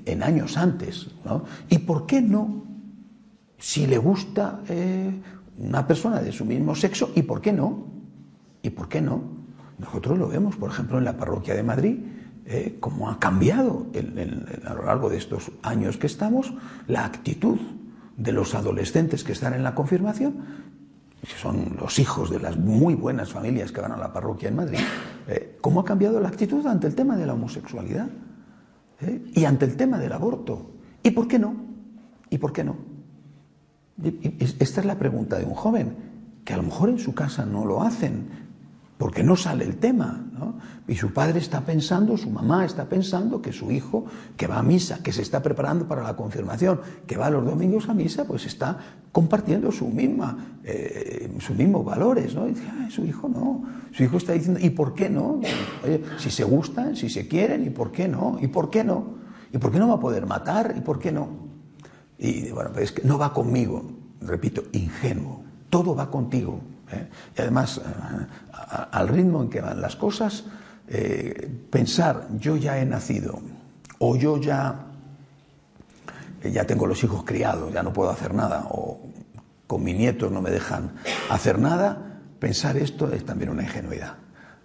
S1: en, años antes. ¿no? ¿Y por qué no? Si le gusta eh, una persona de su mismo sexo, ¿y por qué no? ¿Y por qué no? Nosotros lo vemos, por ejemplo, en la parroquia de Madrid, eh, cómo ha cambiado a lo largo de estos años que estamos la actitud de los adolescentes que están en la confirmación que son los hijos de las muy buenas familias que van a la parroquia en Madrid, eh, ¿cómo ha cambiado la actitud ante el tema de la homosexualidad? ¿Eh? Y ante el tema del aborto. ¿Y por qué no? ¿Y por qué no? Esta es la pregunta de un joven, que a lo mejor en su casa no lo hacen, porque no sale el tema. ¿no? Y su padre está pensando, su mamá está pensando que su hijo, que va a misa, que se está preparando para la confirmación, que va los domingos a misa, pues está compartiendo su misma, eh, sus mismos valores. ¿no? Y dice, su hijo no. Su hijo está diciendo, ¿y por qué no? Oye, si se gustan, si se quieren, ¿y por qué no? ¿Y por qué no? ¿Y por qué no va a poder matar? ¿Y por qué no? Y bueno, pues es que no va conmigo, repito, ingenuo. Todo va contigo. ¿Eh? Y además, eh, al ritmo en que van las cosas, eh, pensar yo ya he nacido o yo ya, ya tengo los hijos criados, ya no puedo hacer nada, o con mis nietos no me dejan hacer nada, pensar esto es también una ingenuidad.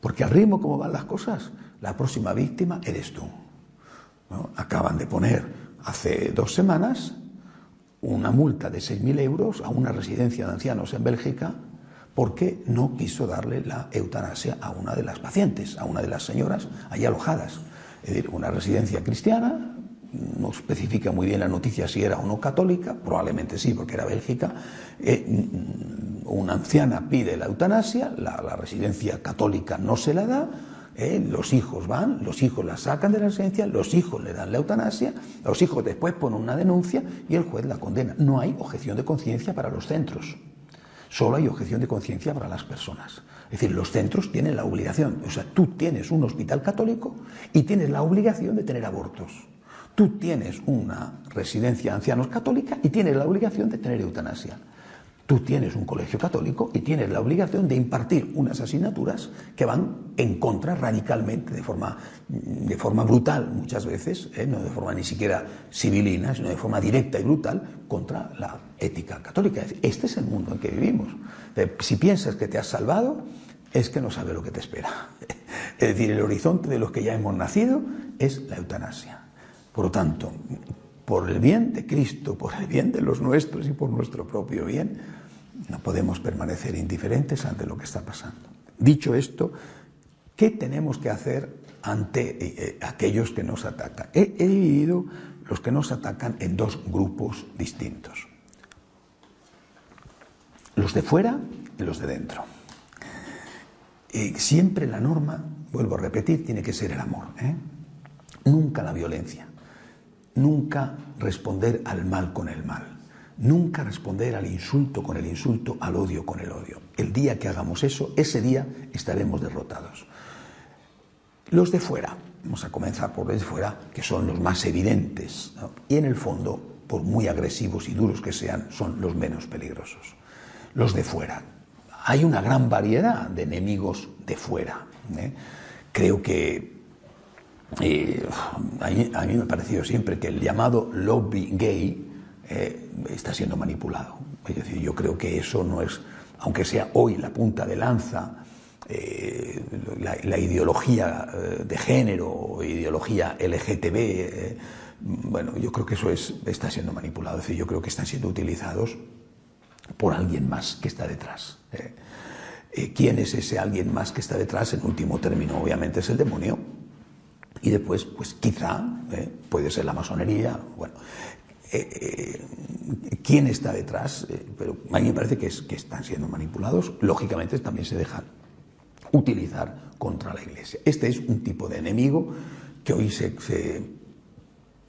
S1: Porque al ritmo como van las cosas, la próxima víctima eres tú. Acaban de poner hace dos semanas una multa de 6.000 euros a una residencia de ancianos en Bélgica porque no quiso darle la eutanasia a una de las pacientes, a una de las señoras allí alojadas. Es decir, una residencia cristiana, no especifica muy bien la noticia si era o no católica, probablemente sí, porque era Bélgica. Eh, una anciana pide la eutanasia, la, residencia católica no se la da, eh, los hijos van, los hijos la sacan de la residencia, los hijos le dan la eutanasia, los hijos después ponen una denuncia y el juez la condena. No hay objeción de conciencia para los centros. Solo hay objeción de conciencia para las personas. Es decir, los centros tienen la obligación, o sea, tú tienes un hospital católico y tienes la obligación de tener abortos. Tú tienes una residencia de ancianos católica y tienes la obligación de tener eutanasia. Tú tienes un colegio católico y tienes la obligación de impartir unas asignaturas que van en contra radicalmente, de forma, de forma brutal muchas veces, ¿eh? no de forma ni siquiera civilina, sino de forma directa y brutal, contra la ética católica. Este es el mundo en que vivimos. Si piensas que te has salvado, es que no sabes lo que te espera. Es decir, el horizonte de los que ya hemos nacido es la eutanasia. Por lo tanto, por el bien de Cristo, por el bien de los nuestros y por nuestro propio bien, no podemos permanecer indiferentes ante lo que está pasando. Dicho esto, ¿qué tenemos que hacer ante eh, eh, aquellos que nos atacan? He, dividido los que nos atacan en dos grupos distintos. Los de fuera y los de dentro. siempre la norma, vuelvo a repetir, tiene que ser el amor. ¿eh? Nunca la violencia. Nunca responder al mal con el mal. Nunca responder al insulto con el insulto, al odio con el odio. El día que hagamos eso, ese día estaremos derrotados. Los de fuera, vamos a comenzar por los de fuera, que son los más evidentes, y en el fondo, por muy agresivos y duros que sean, son los menos peligrosos. Los de fuera. Hay una gran variedad de enemigos de fuera. ¿eh? Creo que eh, a, mí, me ha parecido siempre que el llamado lobby gay eh, está siendo manipulado. Es decir, yo creo que eso no es, aunque sea hoy la punta de lanza, la, la, ideología de género o ideología LGTB, bueno, yo creo que eso es, está siendo manipulado. Es decir, yo creo que están siendo utilizados por alguien más que está detrás. Eh. Eh, ¿Quién es ese alguien más que está detrás? En último término, obviamente, es el demonio. Y después, pues quizá eh, puede ser la masonería. Bueno, ¿quién está detrás? pero a mí me parece que, es, que están siendo manipulados. Lógicamente, también se dejan utilizar contra la Iglesia. Este es un tipo de enemigo que hoy se, se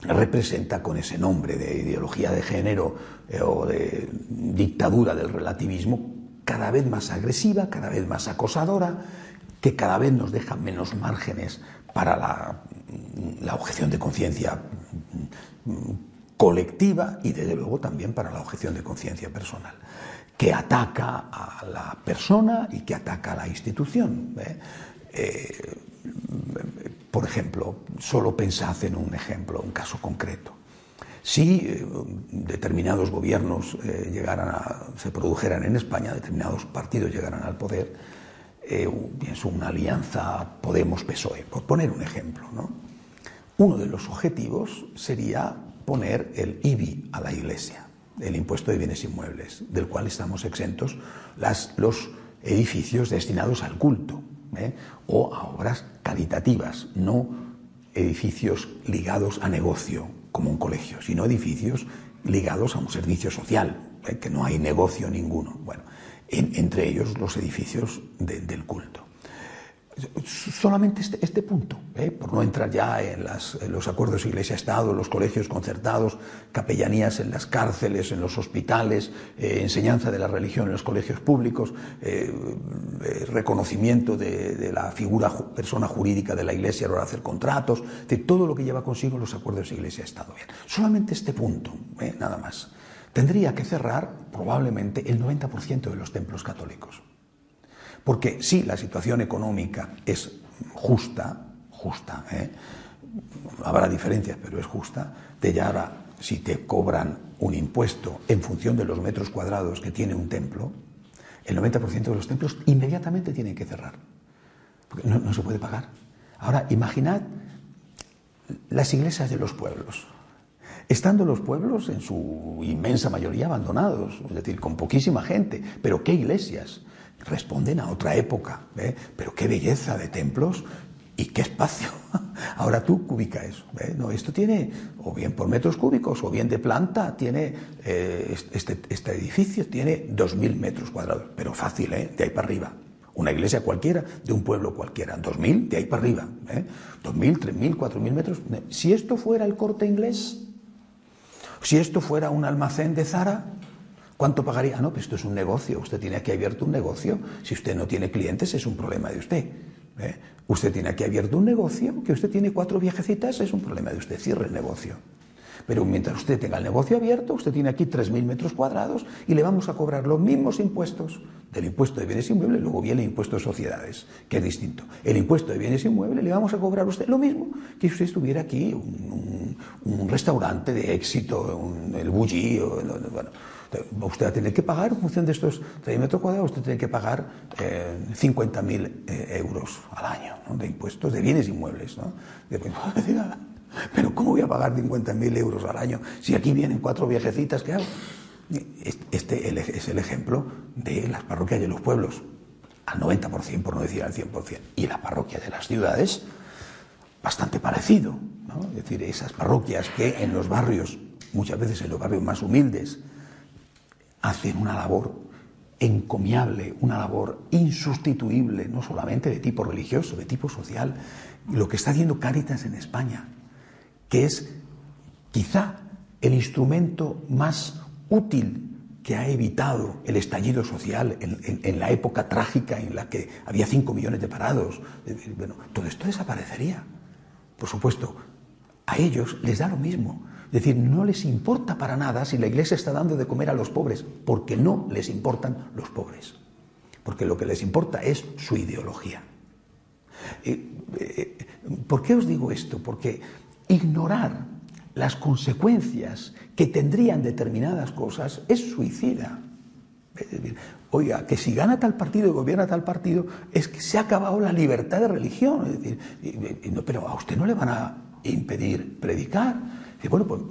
S1: representa con ese nombre de ideología de género eh, o de dictadura del relativismo cada vez más agresiva, cada vez más acosadora, que cada vez nos deja menos márgenes para la, objeción de conciencia colectiva y desde luego también para la objeción de conciencia personal, que ataca a la persona y que ataca a la institución. ¿eh? Eh, por ejemplo, solo pensad en un ejemplo, un caso concreto. Si eh, determinados gobiernos eh, llegaran a, se produjeran en España, determinados partidos llegaran al poder, eh, pienso una alianza Podemos-PSOE, por poner un ejemplo, ¿no? Uno de los objetivos sería poner el IBI a la Iglesia, el impuesto de bienes inmuebles, del cual estamos exentos las, los edificios destinados al culto ¿eh? o a obras caritativas, no edificios ligados a negocio, como un colegio, sino edificios ligados a un servicio social, ¿eh? que no hay negocio ninguno. Bueno, en, entre ellos los edificios de, del culto. Solamente este, este punto, ¿eh? por no entrar ya en, los acuerdos Iglesia-Estado, los colegios concertados, capellanías en las cárceles, en los hospitales, eh, enseñanza de la religión en los colegios públicos, eh, reconocimiento de, de, la figura persona jurídica de la Iglesia a la hora de hacer contratos, de todo lo que lleva consigo los acuerdos Iglesia-Estado. Solamente este punto, nada más. Tendría que cerrar probablemente el 90% de los templos católicos. Porque sí, la situación económica es justa, justa, ¿eh? habrá diferencias, pero es justa, ya ahora, si te cobran un impuesto en función de los metros cuadrados que tiene un templo, el 90% de los templos inmediatamente tienen que cerrar, porque no, no se puede pagar. Ahora, imaginad las iglesias de los pueblos, estando los pueblos en su inmensa mayoría abandonados, es decir, con poquísima gente, pero ¿qué iglesias? Responden a otra época, ¿eh? pero qué belleza de templos y qué espacio. Ahora tú cubica eso. No, esto tiene, o bien por metros cúbicos, o bien de planta, tiene eh, este, este, edificio tiene 2.000 metros cuadrados, pero fácil, ¿eh? de ahí para arriba. Una iglesia cualquiera, de un pueblo cualquiera, 2.000, de ahí para arriba. ¿eh? 2.000, 3.000, 4.000 metros. Si esto fuera el corte inglés, si esto fuera un almacén de Zara, ¿Cuánto pagaría? Ah, no, pues esto es un negocio. Usted tiene aquí abierto un negocio. Si usted no tiene clientes, es un problema de usted. ¿eh? Usted tiene aquí abierto un negocio, que usted tiene cuatro viejecitas, es un problema de usted. Cierre el negocio. Pero mientras usted tenga el negocio abierto, usted tiene aquí 3.000 metros cuadrados y le vamos a cobrar los mismos impuestos del impuesto de bienes inmuebles, luego viene el impuesto de sociedades, que es distinto. El impuesto de bienes inmuebles le vamos a cobrar a usted lo mismo que si usted estuviera aquí un, un, restaurante de éxito, un, el Bulli, o, bueno, usted va a tener que pagar en función de estos 3 metros cuadrados, usted tiene que pagar eh, 50.000 eh, euros al año de impuestos de bienes inmuebles. ¿no? De, pero ¿cómo voy a pagar 50.000 euros al año si aquí vienen cuatro viejecitas? ¿Qué hago? Este es el ejemplo de las parroquias de los pueblos, al 90%, por no decir al 100%, y la parroquia de las ciudades, bastante parecido. ¿no? Es decir, esas parroquias que en los barrios, muchas veces en los barrios más humildes, hacen una labor encomiable, una labor insustituible, no solamente de tipo religioso, de tipo social, lo que está haciendo Cáritas en España, que es quizá el instrumento más útil que ha evitado el estallido social en, la época trágica en la que había 5 millones de parados. Bueno, todo esto desaparecería. Por supuesto, a ellos les da lo mismo. Es decir, no les importa para nada si la Iglesia está dando de comer a los pobres, porque no les importan los pobres. Porque lo que les importa es su ideología. Eh, eh, ¿Por qué os digo esto? Porque ignorar las consecuencias que tendrían determinadas cosas es suicida. oiga, que si gana tal partido y gobierna tal partido, es que se ha acabado la libertad de religión. Es decir, pero a usted no le van a impedir predicar. Y bueno, pues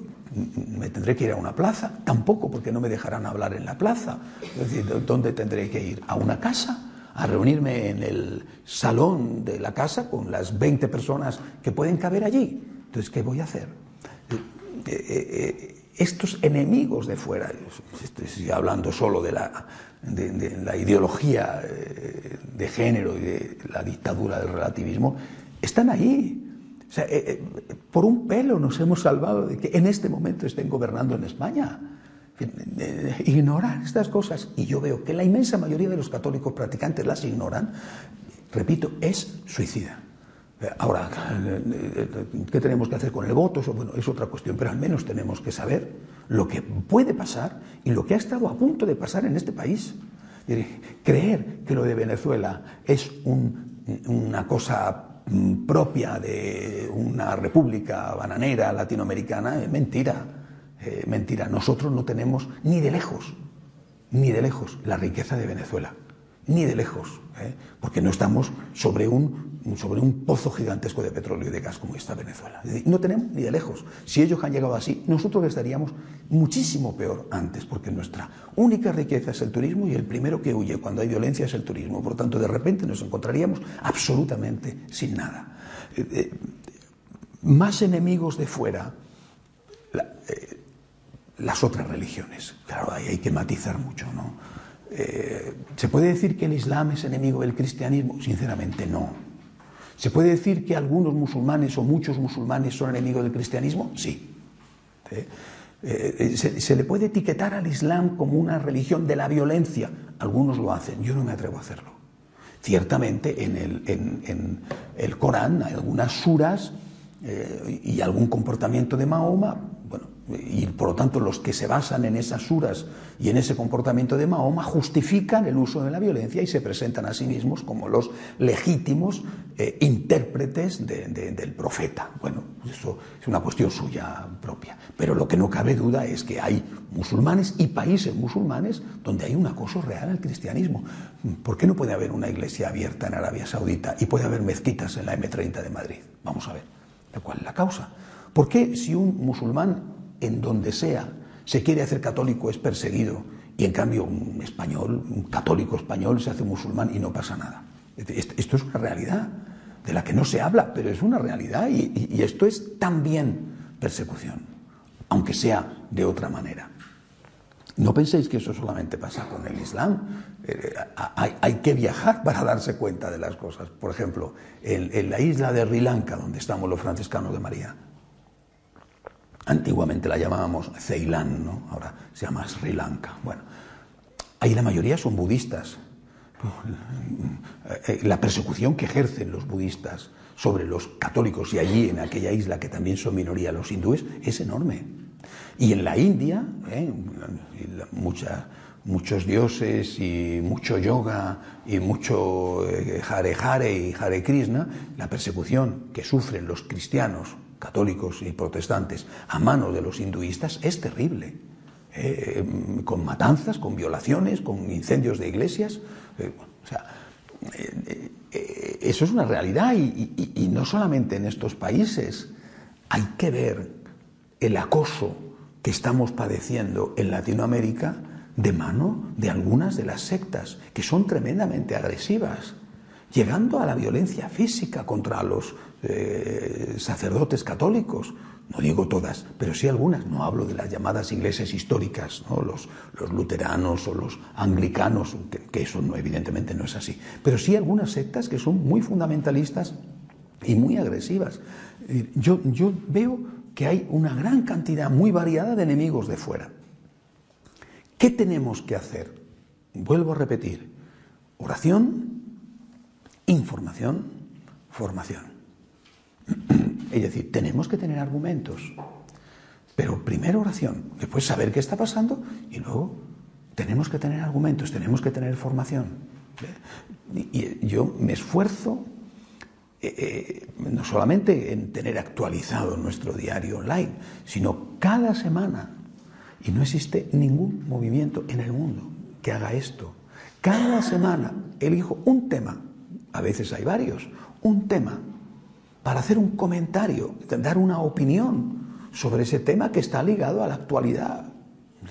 S1: me tendré que ir a una plaza, tampoco porque no me dejarán hablar en la plaza. Es decir, ¿dónde tendré que ir? ¿A una casa? ¿A reunirme en el salón de la casa con las 20 personas que pueden caber allí? Entonces, ¿qué voy a hacer? Eh, eh, estos enemigos de fuera, estoy hablando solo de la, de, la ideología eh, de género y de la dictadura del relativismo, están ahí. Por un pelo nos hemos salvado de que en este momento estén gobernando en España. Ignoran estas cosas. Y yo veo que la inmensa mayoría de los católicos practicantes las ignoran. Repito, es suicida. Ahora, ¿qué tenemos que hacer con el voto? Es otra cuestión, pero al menos tenemos que saber lo que puede pasar y lo que ha estado a punto de pasar en este país. Creer que lo de Venezuela es una cosa propia de una república bananera latinoamericana es mentira. Eh, mentira. Nosotros no tenemos ni de lejos, ni de lejos la riqueza de Venezuela, ni de lejos, ¿eh? porque no estamos sobre un sobre un pozo gigantesco de petróleo y de gas como está Venezuela. No tenemos ni de lejos. Si ellos han llegado así, nosotros estaríamos muchísimo peor antes, porque nuestra única riqueza es el turismo y el primero que huye cuando hay violencia es el turismo. Por tanto, de repente nos encontraríamos absolutamente sin nada. Eh, eh, más enemigos de fuera, las otras religiones. Claro, ahí hay que matizar mucho, ¿no? ¿Se puede decir que el Islam es enemigo del cristianismo? Sinceramente no. ¿Se puede decir que algunos musulmanes o muchos musulmanes son enemigos del cristianismo? Sí. Eh, eh, ¿Se, le puede etiquetar al Islam como una religión de la violencia? Algunos lo hacen, yo no me atrevo a hacerlo. Ciertamente en el, Corán hay algunas suras eh, y algún comportamiento de Mahoma, y por lo tanto los que se basan en esas suras y en ese comportamiento de Mahoma justifican el uso de la violencia y se presentan a sí mismos como los legítimos eh, intérpretes del profeta. Bueno, eso es una cuestión suya propia. Pero lo que no cabe duda es que hay musulmanes y países musulmanes donde hay un acoso real al cristianismo. ¿Por qué no puede haber una iglesia abierta en Arabia Saudita y puede haber mezquitas en la M30 de Madrid? Vamos a ver. ¿Cuál es la causa? ¿Por qué si un musulmán en donde sea, se quiere hacer católico es perseguido y en cambio un español, un católico español se hace musulmán y no pasa nada. Esto es una realidad de la que no se habla, pero es una realidad y, esto es también persecución, aunque sea de otra manera. No penséis que eso solamente pasa con el Islam. Eh, hay, que viajar para darse cuenta de las cosas. Por ejemplo, en la isla de Sri Lanka, donde estamos los franciscanos de María, Antiguamente la llamábamos Ceilán, ¿no? ahora se llama Sri Lanka. Bueno, ahí la mayoría son budistas. Eh, la persecución que ejercen los budistas sobre los católicos y allí en aquella isla que también son minoría los hindúes es enorme. Y en la India, ¿eh? muchos dioses y mucho yoga y mucho eh, Hare Hare y Hare Krishna, la persecución que sufren los cristianos católicos y protestantes a manos de los hinduistas es terrible. Eh, con matanzas, con violaciones, con incendios de iglesias. Eh, o sea, eh, eso es una realidad y, no solamente en estos países. Hay que ver el acoso que estamos padeciendo en Latinoamérica de mano de algunas de las sectas, que son tremendamente agresivas, llegando a la violencia física contra los eh, sacerdotes católicos, no digo todas, pero sí algunas, no hablo de las llamadas iglesias históricas, los, luteranos o los anglicanos, que, eso no, evidentemente no es así, pero sí algunas sectas que son muy fundamentalistas y muy agresivas. Yo veo que hay una gran cantidad muy variada de enemigos de fuera. ¿Qué tenemos que hacer? Vuelvo a repetir, oración, información, formación. Es decir, tenemos que tener argumentos, pero primero oración, después saber qué está pasando y luego tenemos que tener argumentos, tenemos que tener formación. Y yo me esfuerzo eh, eh, no solamente en tener actualizado nuestro diario online, sino cada semana. Y no existe ningún movimiento en el mundo que haga esto. Cada semana elijo un tema, a veces hay varios, un tema, para hacer un comentario, dar una opinión sobre ese tema que está ligado a la actualidad,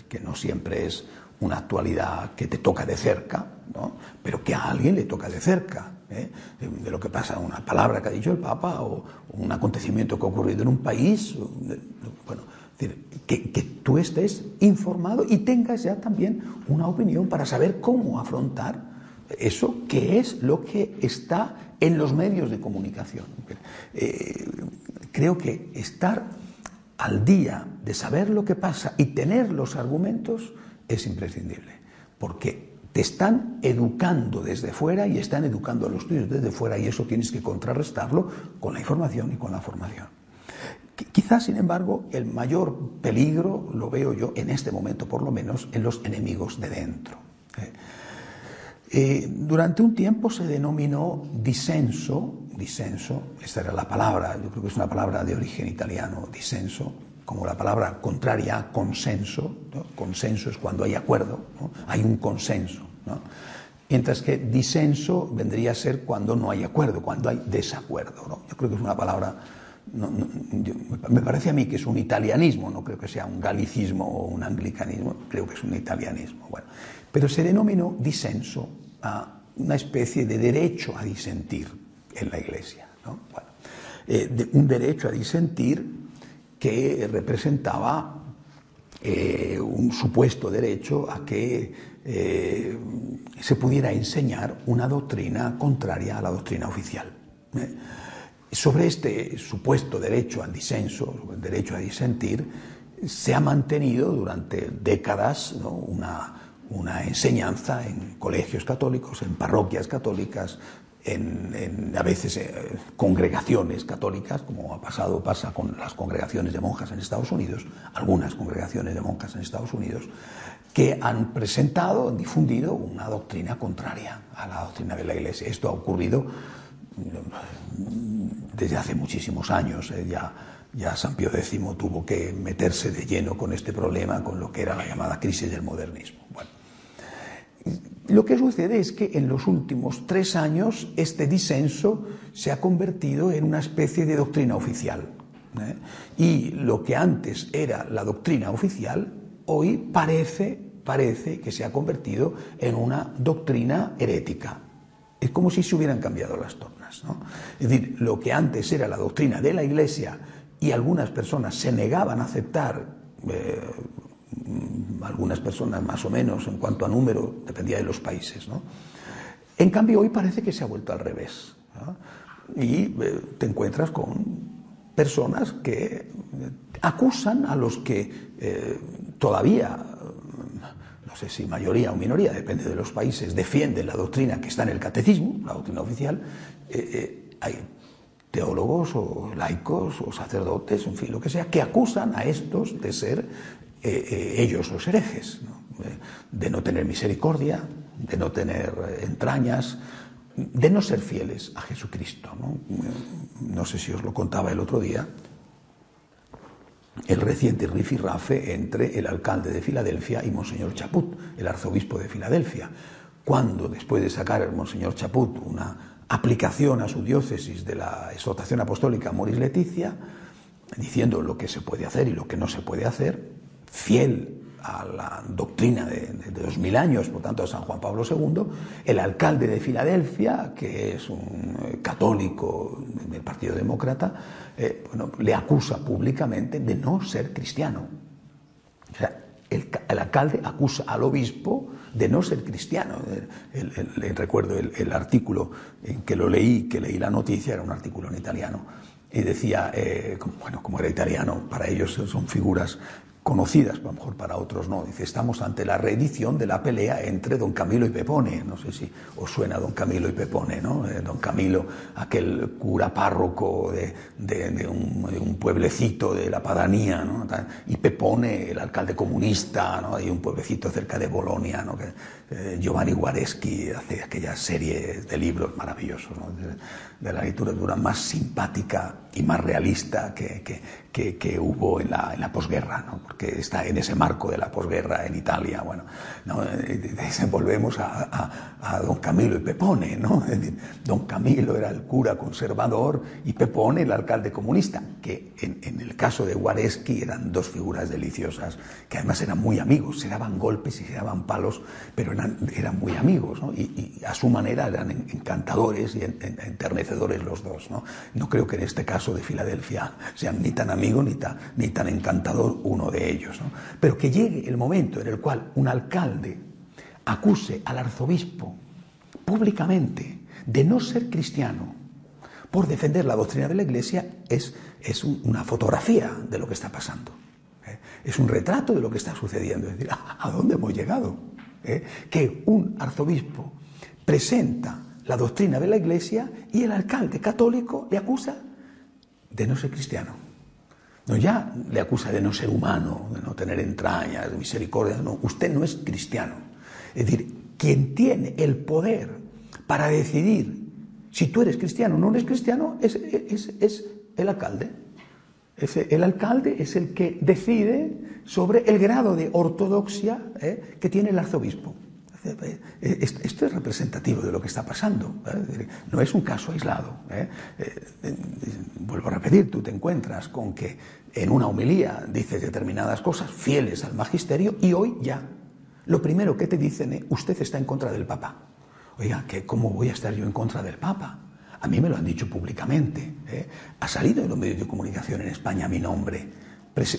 S1: que no siempre es una actualidad que te toca de cerca, pero que a alguien le toca de cerca. ¿eh? de lo que pasa, una palabra que ha dicho el Papa o, un acontecimiento que ha ocurrido en un país. bueno, que, que, tú estés informado y tengas ya también una opinión para saber cómo afrontar eso que es lo que está en los medios de comunicación. Eh, creo que estar al día de saber lo que pasa y tener los argumentos es imprescindible, porque te están educando desde fuera y están educando a los tuyos desde fuera y eso tienes que contrarrestarlo con la información y con la formación. Quizás, sin embargo, el mayor peligro lo veo yo en este momento, por lo menos, en los enemigos de dentro. ¿eh? Eh, durante un tiempo se denominó disenso, disenso, esta era la palabra, yo creo que es una palabra de origen italiano, disenso, como la palabra contraria consenso, consenso es cuando hay acuerdo, hay un consenso, mientras que disenso vendría a ser cuando no hay acuerdo, cuando hay desacuerdo. Yo creo que es una palabra, me parece a mí que es un italianismo, no creo que sea un galicismo o un anglicanismo, creo que es un italianismo. Bueno, pero se denominó disenso a una especie de derecho a disentir en la Iglesia. Eh, un derecho a disentir que representaba eh, un supuesto derecho a que eh, se pudiera enseñar una doctrina contraria a la doctrina oficial. Sobre este supuesto derecho al disenso, el derecho a disentir, se ha mantenido durante décadas una, una enseñanza en colegios católicos, en parroquias católicas, en, a veces eh, congregaciones católicas, como ha pasado, pasa con las congregaciones de monjas en Estados Unidos, algunas congregaciones de monjas en Estados Unidos, que han presentado, han difundido una doctrina contraria a la doctrina de la Iglesia. Esto ha ocurrido mm, desde hace muchísimos años. Eh, ya, ya San Pío X tuvo que meterse de lleno con este problema, con lo que era la llamada crisis del modernismo. Bueno, lo que sucede es que en los últimos tres años este disenso se ha convertido en una especie de doctrina oficial. ¿eh? Y lo que antes era la doctrina oficial, hoy parece, parece que se ha convertido en una doctrina herética. Es como si se hubieran cambiado las tornas. Es decir, lo que antes era la doctrina de la Iglesia y algunas personas se negaban a aceptar eh, algunas personas más o menos en cuanto a número, dependía de los países. ¿no? En cambio, hoy parece que se ha vuelto al revés. Y eh, te encuentras con personas que eh, acusan a los que eh, todavía, no sé si mayoría o minoría, depende de los países, defienden la doctrina que está en el catecismo, la doctrina oficial. hay teólogos o laicos o sacerdotes, en fin, lo que sea, que acusan a estos de ser eh, eh, ellos los herejes, eh, de no tener misericordia, de no tener entrañas, de no ser fieles a Jesucristo. ¿no? sé si os lo contaba el otro día, el reciente rifirrafe entre el alcalde de Filadelfia y Monseñor Chaput, el arzobispo de Filadelfia, cuando después de sacar el Monseñor Chaput una aplicación a su diócesis de la exhortación apostólica Moris Leticia, diciendo lo que se puede hacer y lo que no se puede hacer, fiel a la doctrina de, dos mil años, por tanto, de San Juan Pablo II, el alcalde de Filadelfia, que es un eh, católico del Partido Demócrata, eh, bueno, le acusa públicamente de no ser cristiano. O sea, el, alcalde acusa al obispo de no ser cristiano. recuerdo el, artículo en que lo leí, que leí la noticia, era un artículo en italiano, y decía, eh, bueno, como era italiano, para ellos son figuras conocidas, a lo mejor para otros no. Dice, estamos ante la reedición de la pelea entre don Camilo y Pepone. No sé si os suena don Camilo y Pepone, ¿no? Eh, don Camilo, aquel cura párroco de, un, pueblecito de la Padanía, ¿no? Y Pepone, el alcalde comunista, ¿no? Hay un pueblecito cerca de Bolonia, ¿no? Eh, Giovanni Guareschi hace aquella serie de libros maravillosos, de, la literatura más simpática y más realista que, que, hubo en la, en la posguerra, ¿no? porque está en ese marco de la posguerra en Italia. Bueno, ¿no? volvemos a, a, don Camilo y Pepone. ¿no? don Camilo era el cura conservador y Pepone el alcalde comunista, que en, en, el caso de Guareschi eran dos figuras deliciosas, que además eran muy amigos, se daban golpes y se daban palos, pero eran, muy amigos, ¿no? y, a su manera eran encantadores y enternecedores los dos. ¿no? no creo que en este caso de Filadelfia sean ni tan amigos ni tan, ni encantador uno de ellos. Pero que llegue el momento en el cual un alcalde acuse al arzobispo públicamente de no ser cristiano por defender la doctrina de la Iglesia es, es una fotografía de lo que está pasando. ¿eh? Es un retrato de lo que está sucediendo. Es decir, ¿a dónde hemos llegado? ¿Eh? Que un arzobispo presenta la doctrina de la Iglesia y el alcalde católico le acusa de no ser cristiano. No, ya le acusa de no ser humano, de no tener entrañas, de misericordia. No, usted no es cristiano. Es decir, quien tiene el poder para decidir si tú eres cristiano o no eres cristiano es, el alcalde. El alcalde es el que decide sobre el grado de ortodoxia eh, que tiene el arzobispo. Esto es representativo de lo que está pasando. ¿eh? No es un caso aislado. ¿eh? Eh, vuelvo a repetir, tú te encuentras con que en una homilía dices determinadas cosas fieles al magisterio y hoy ya lo primero que te dicen es usted está en contra del Papa. Oiga, ¿cómo voy a estar yo en contra del Papa? A mí me lo han dicho públicamente. Ha salido en los medios de comunicación en España mi nombre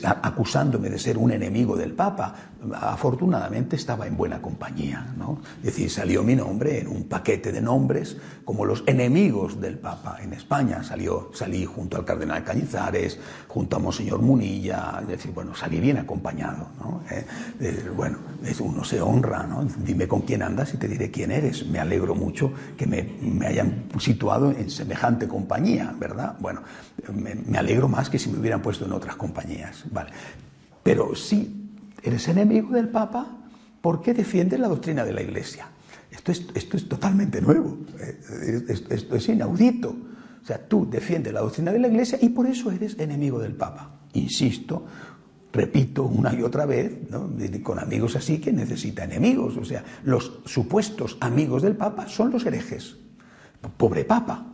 S1: acusándome de ser un enemigo del Papa. Afortunadamente estaba en buena compañía, ¿no? Es decir, salió mi nombre en un paquete de nombres como los enemigos del Papa en España. Salió, salí junto al cardenal Cañizares, junto a Monseñor Munilla, es decir, bueno, salí bien acompañado, ¿no? Eh, eh, bueno, uno se honra, ¿no? Dime con quién andas y te diré quién eres. Me alegro mucho que me, me hayan situado en semejante compañía, ¿verdad? Bueno, me, me alegro más que si me hubieran puesto en otras compañías. Pero si eres enemigo del Papa, ¿por qué defiendes la doctrina de la Iglesia? Esto es, esto es totalmente nuevo, eh, esto, es inaudito. O sea, tú defiendes la doctrina de la Iglesia y por eso eres enemigo del Papa. Insisto, repito una y otra vez, con amigos así que necesita enemigos. O sea, los supuestos amigos del Papa son los herejes. Pobre Papa,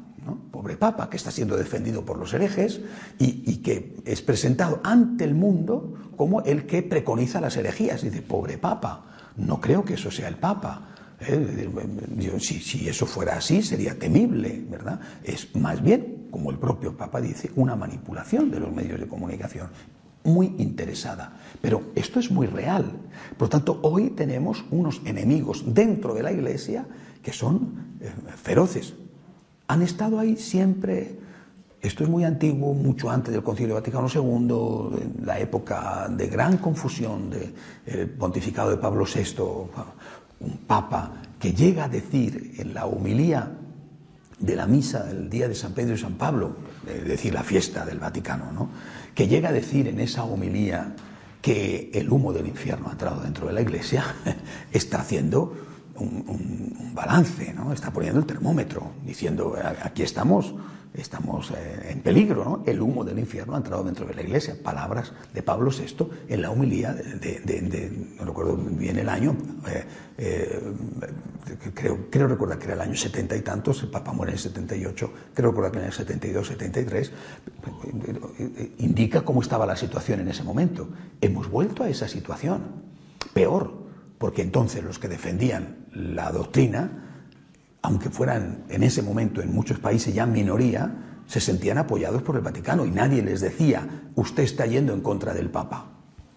S1: pobre Papa, que está siendo defendido por los herejes y, que es presentado ante el mundo como el que preconiza las herejías. Dice, pobre Papa, no creo que eso sea el Papa. ¿eh? si, eso fuera así, sería temible, ¿verdad? Es más bien, como el propio Papa dice, una manipulación de los medios de comunicación muy interesada. Pero esto es muy real. Por lo tanto, hoy tenemos unos enemigos dentro de la Iglesia que son eh, feroces han estado ahí siempre. Esto es muy antiguo, mucho antes del Concilio Vaticano II, en la época de gran confusión del pontificado de Pablo VI, un papa que llega a decir en la homilía de la misa del día de San Pedro y San Pablo, es decir, la fiesta del Vaticano, ¿no? que llega a decir en esa homilía que el humo del infierno ha entrado dentro de la iglesia, está haciendo un, balance, ¿no? Está poniendo el termómetro, diciendo, aquí estamos, estamos eh, en peligro, ¿no? El humo del infierno ha entrado dentro de la iglesia. Palabras de Pablo VI en la humilía de, no recuerdo bien el año, eh, eh, creo, creo recordar que era el año setenta y tantos, el Papa muere en el 78, creo recordar que en el 72, 73, indica cómo estaba la situación en ese momento. Hemos vuelto a esa situación, peor, porque entonces los que defendían la doctrina, aunque fueran en ese momento en muchos países ya minoría, se sentían apoyados por el Vaticano y nadie les decía, usted está yendo en contra del Papa.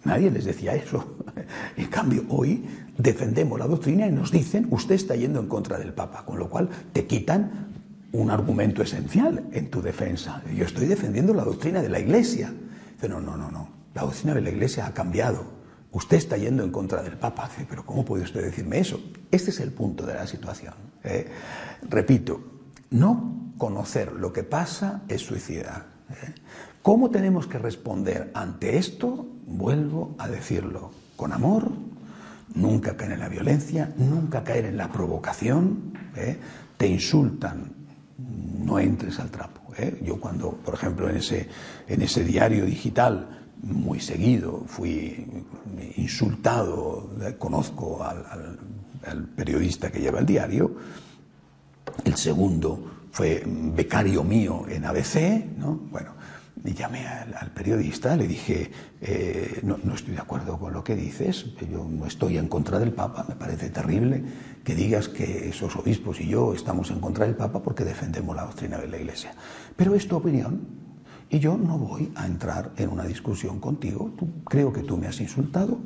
S1: Nadie les decía eso. En cambio, hoy defendemos la doctrina y nos dicen, usted está yendo en contra del Papa, con lo cual te quitan un argumento esencial en tu defensa. Yo estoy defendiendo la doctrina de la Iglesia. Dice, no, no, no, no. la doctrina de la Iglesia ha cambiado. Usted está yendo en contra del Papa. Pero ¿cómo puede usted decirme eso? Este es el punto de la situación. ¿eh? Repito, no conocer lo que pasa es suicida. ¿eh? ¿Cómo tenemos que responder ante esto? Vuelvo a decirlo, con amor, nunca caer en la violencia, nunca caer en la provocación. ¿eh? Te insultan, no entres al trapo. Yo cuando, por ejemplo, en ese, en ese diario digital, muy seguido, fui insultado, conozco al, periodista que lleva el diario, el segundo fue becario mío en ABC, ¿no? Bueno, llamé al, periodista, le dije, eh, no, no, estoy de acuerdo con lo que dices, yo no estoy en contra del Papa, me parece terrible que digas que esos obispos y yo estamos en contra del Papa porque defendemos la doctrina de la Iglesia. Pero es tu opinión, y yo no voy a entrar en una discusión contigo. creo que tú me has insultado,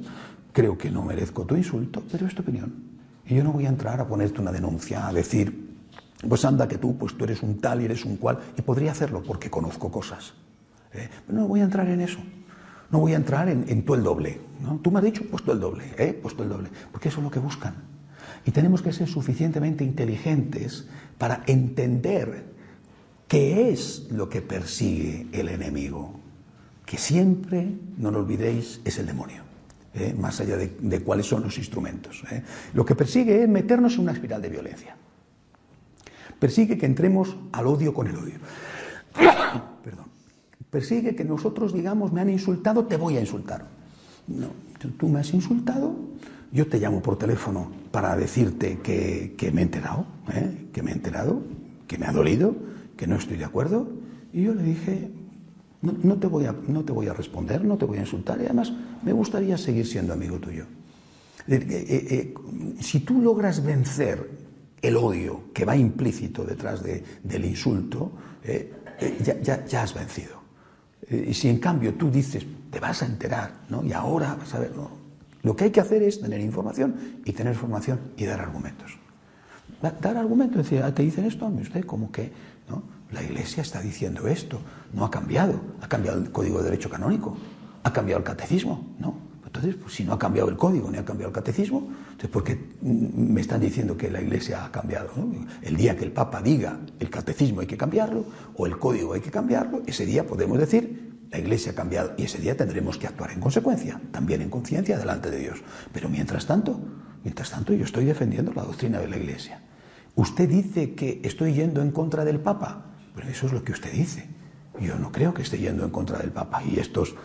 S1: creo que no merezco tu insulto, pero es tu opinión. Y yo no voy a entrar a ponerte una denuncia, a decir, pues anda que tú, pues tú eres un tal y eres un cual, y podría hacerlo porque conozco cosas. ¿eh? Pero no voy a entrar en eso. No voy a entrar en, tú el doble. ¿no? Tú me has dicho, pues tú el doble, ¿eh? pues tú el doble. Porque eso es lo que buscan. Y tenemos que ser suficientemente inteligentes para entender ¿Qué es lo que persigue el enemigo? Que siempre, no lo olvidéis, es el demonio, ¿eh? más allá de, cuáles son los instrumentos. ¿eh? Lo que persigue es meternos en una espiral de violencia. Persigue que entremos al odio con el odio. Perdón. Persigue que nosotros digamos, me han insultado, te voy a insultar. No, tú me has insultado, yo te llamo por teléfono para decirte que, me he enterado, ¿eh? que me he enterado, que me ha dolido, que no estoy de acuerdo. Y yo le dije, no, te voy a, no te voy a responder, no te voy a insultar y además me gustaría seguir siendo amigo tuyo. Eh, eh, eh, si tú logras vencer el odio que va implícito detrás del insulto, ya, has vencido. y si en cambio tú dices, te vas a enterar, ¿no? y ahora vas a ver, lo que hay que hacer es tener información y tener formación y dar argumentos. Dar argumentos, decir, ah, te dicen esto, a usted, como que la Iglesia está diciendo esto, no ha cambiado, ha cambiado el Código de Derecho Canónico, ha cambiado el catecismo, ¿no? Entonces, pues, si no ha cambiado el código ni ha cambiado el catecismo, entonces ¿por qué me están diciendo que la Iglesia ha cambiado? El día que el Papa diga el catecismo hay que cambiarlo o el código hay que cambiarlo, ese día podemos decir la Iglesia ha cambiado y ese día tendremos que actuar en consecuencia, también en conciencia delante de Dios. Pero mientras tanto, mientras tanto yo estoy defendiendo la doctrina de la Iglesia. Usted dice que estoy yendo en contra del Papa. Pero eso es lo que usted dice. Yo no creo que esté yendo en contra del Papa. Y estos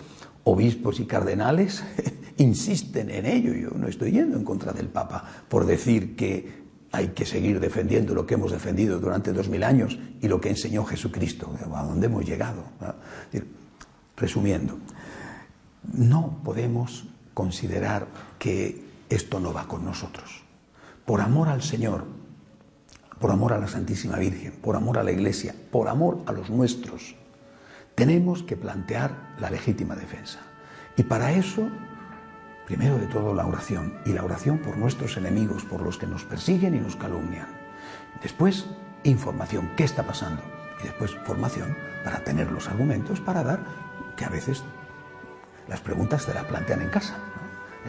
S1: obispos y cardenales insisten en ello. Yo no estoy yendo en contra del Papa por decir que hay que seguir defendiendo lo que hemos defendido durante dos mil años y lo que enseñó Jesucristo, a dónde hemos llegado. Resumiendo, no podemos considerar que esto no va con nosotros. Por amor al Señor, por amor a la Santísima Virgen, por amor a la Iglesia, por amor a los nuestros, tenemos que plantear la legítima defensa. Y para eso, primero de todo la oración, y la oración por nuestros enemigos, por los que nos persiguen y nos calumnian. Después, información, ¿qué está pasando? Y después, formación para tener los argumentos para dar, que a veces las preguntas te las plantean en casa.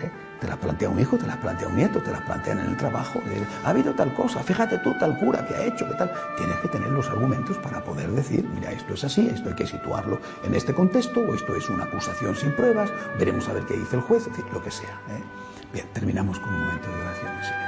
S1: ¿Eh? Te la plantea un hijo, te la plantea un nieto, te la plantean en el trabajo. ha habido tal cosa, fíjate tú, tal cura que ha hecho, que tal. Tienes que tener los argumentos para poder decir, mira, esto es así, esto hay que situarlo en este contexto, o esto es una acusación sin pruebas, veremos a ver qué dice el juez, es decir, lo que sea. ¿eh? Bien, terminamos con un momento de oración.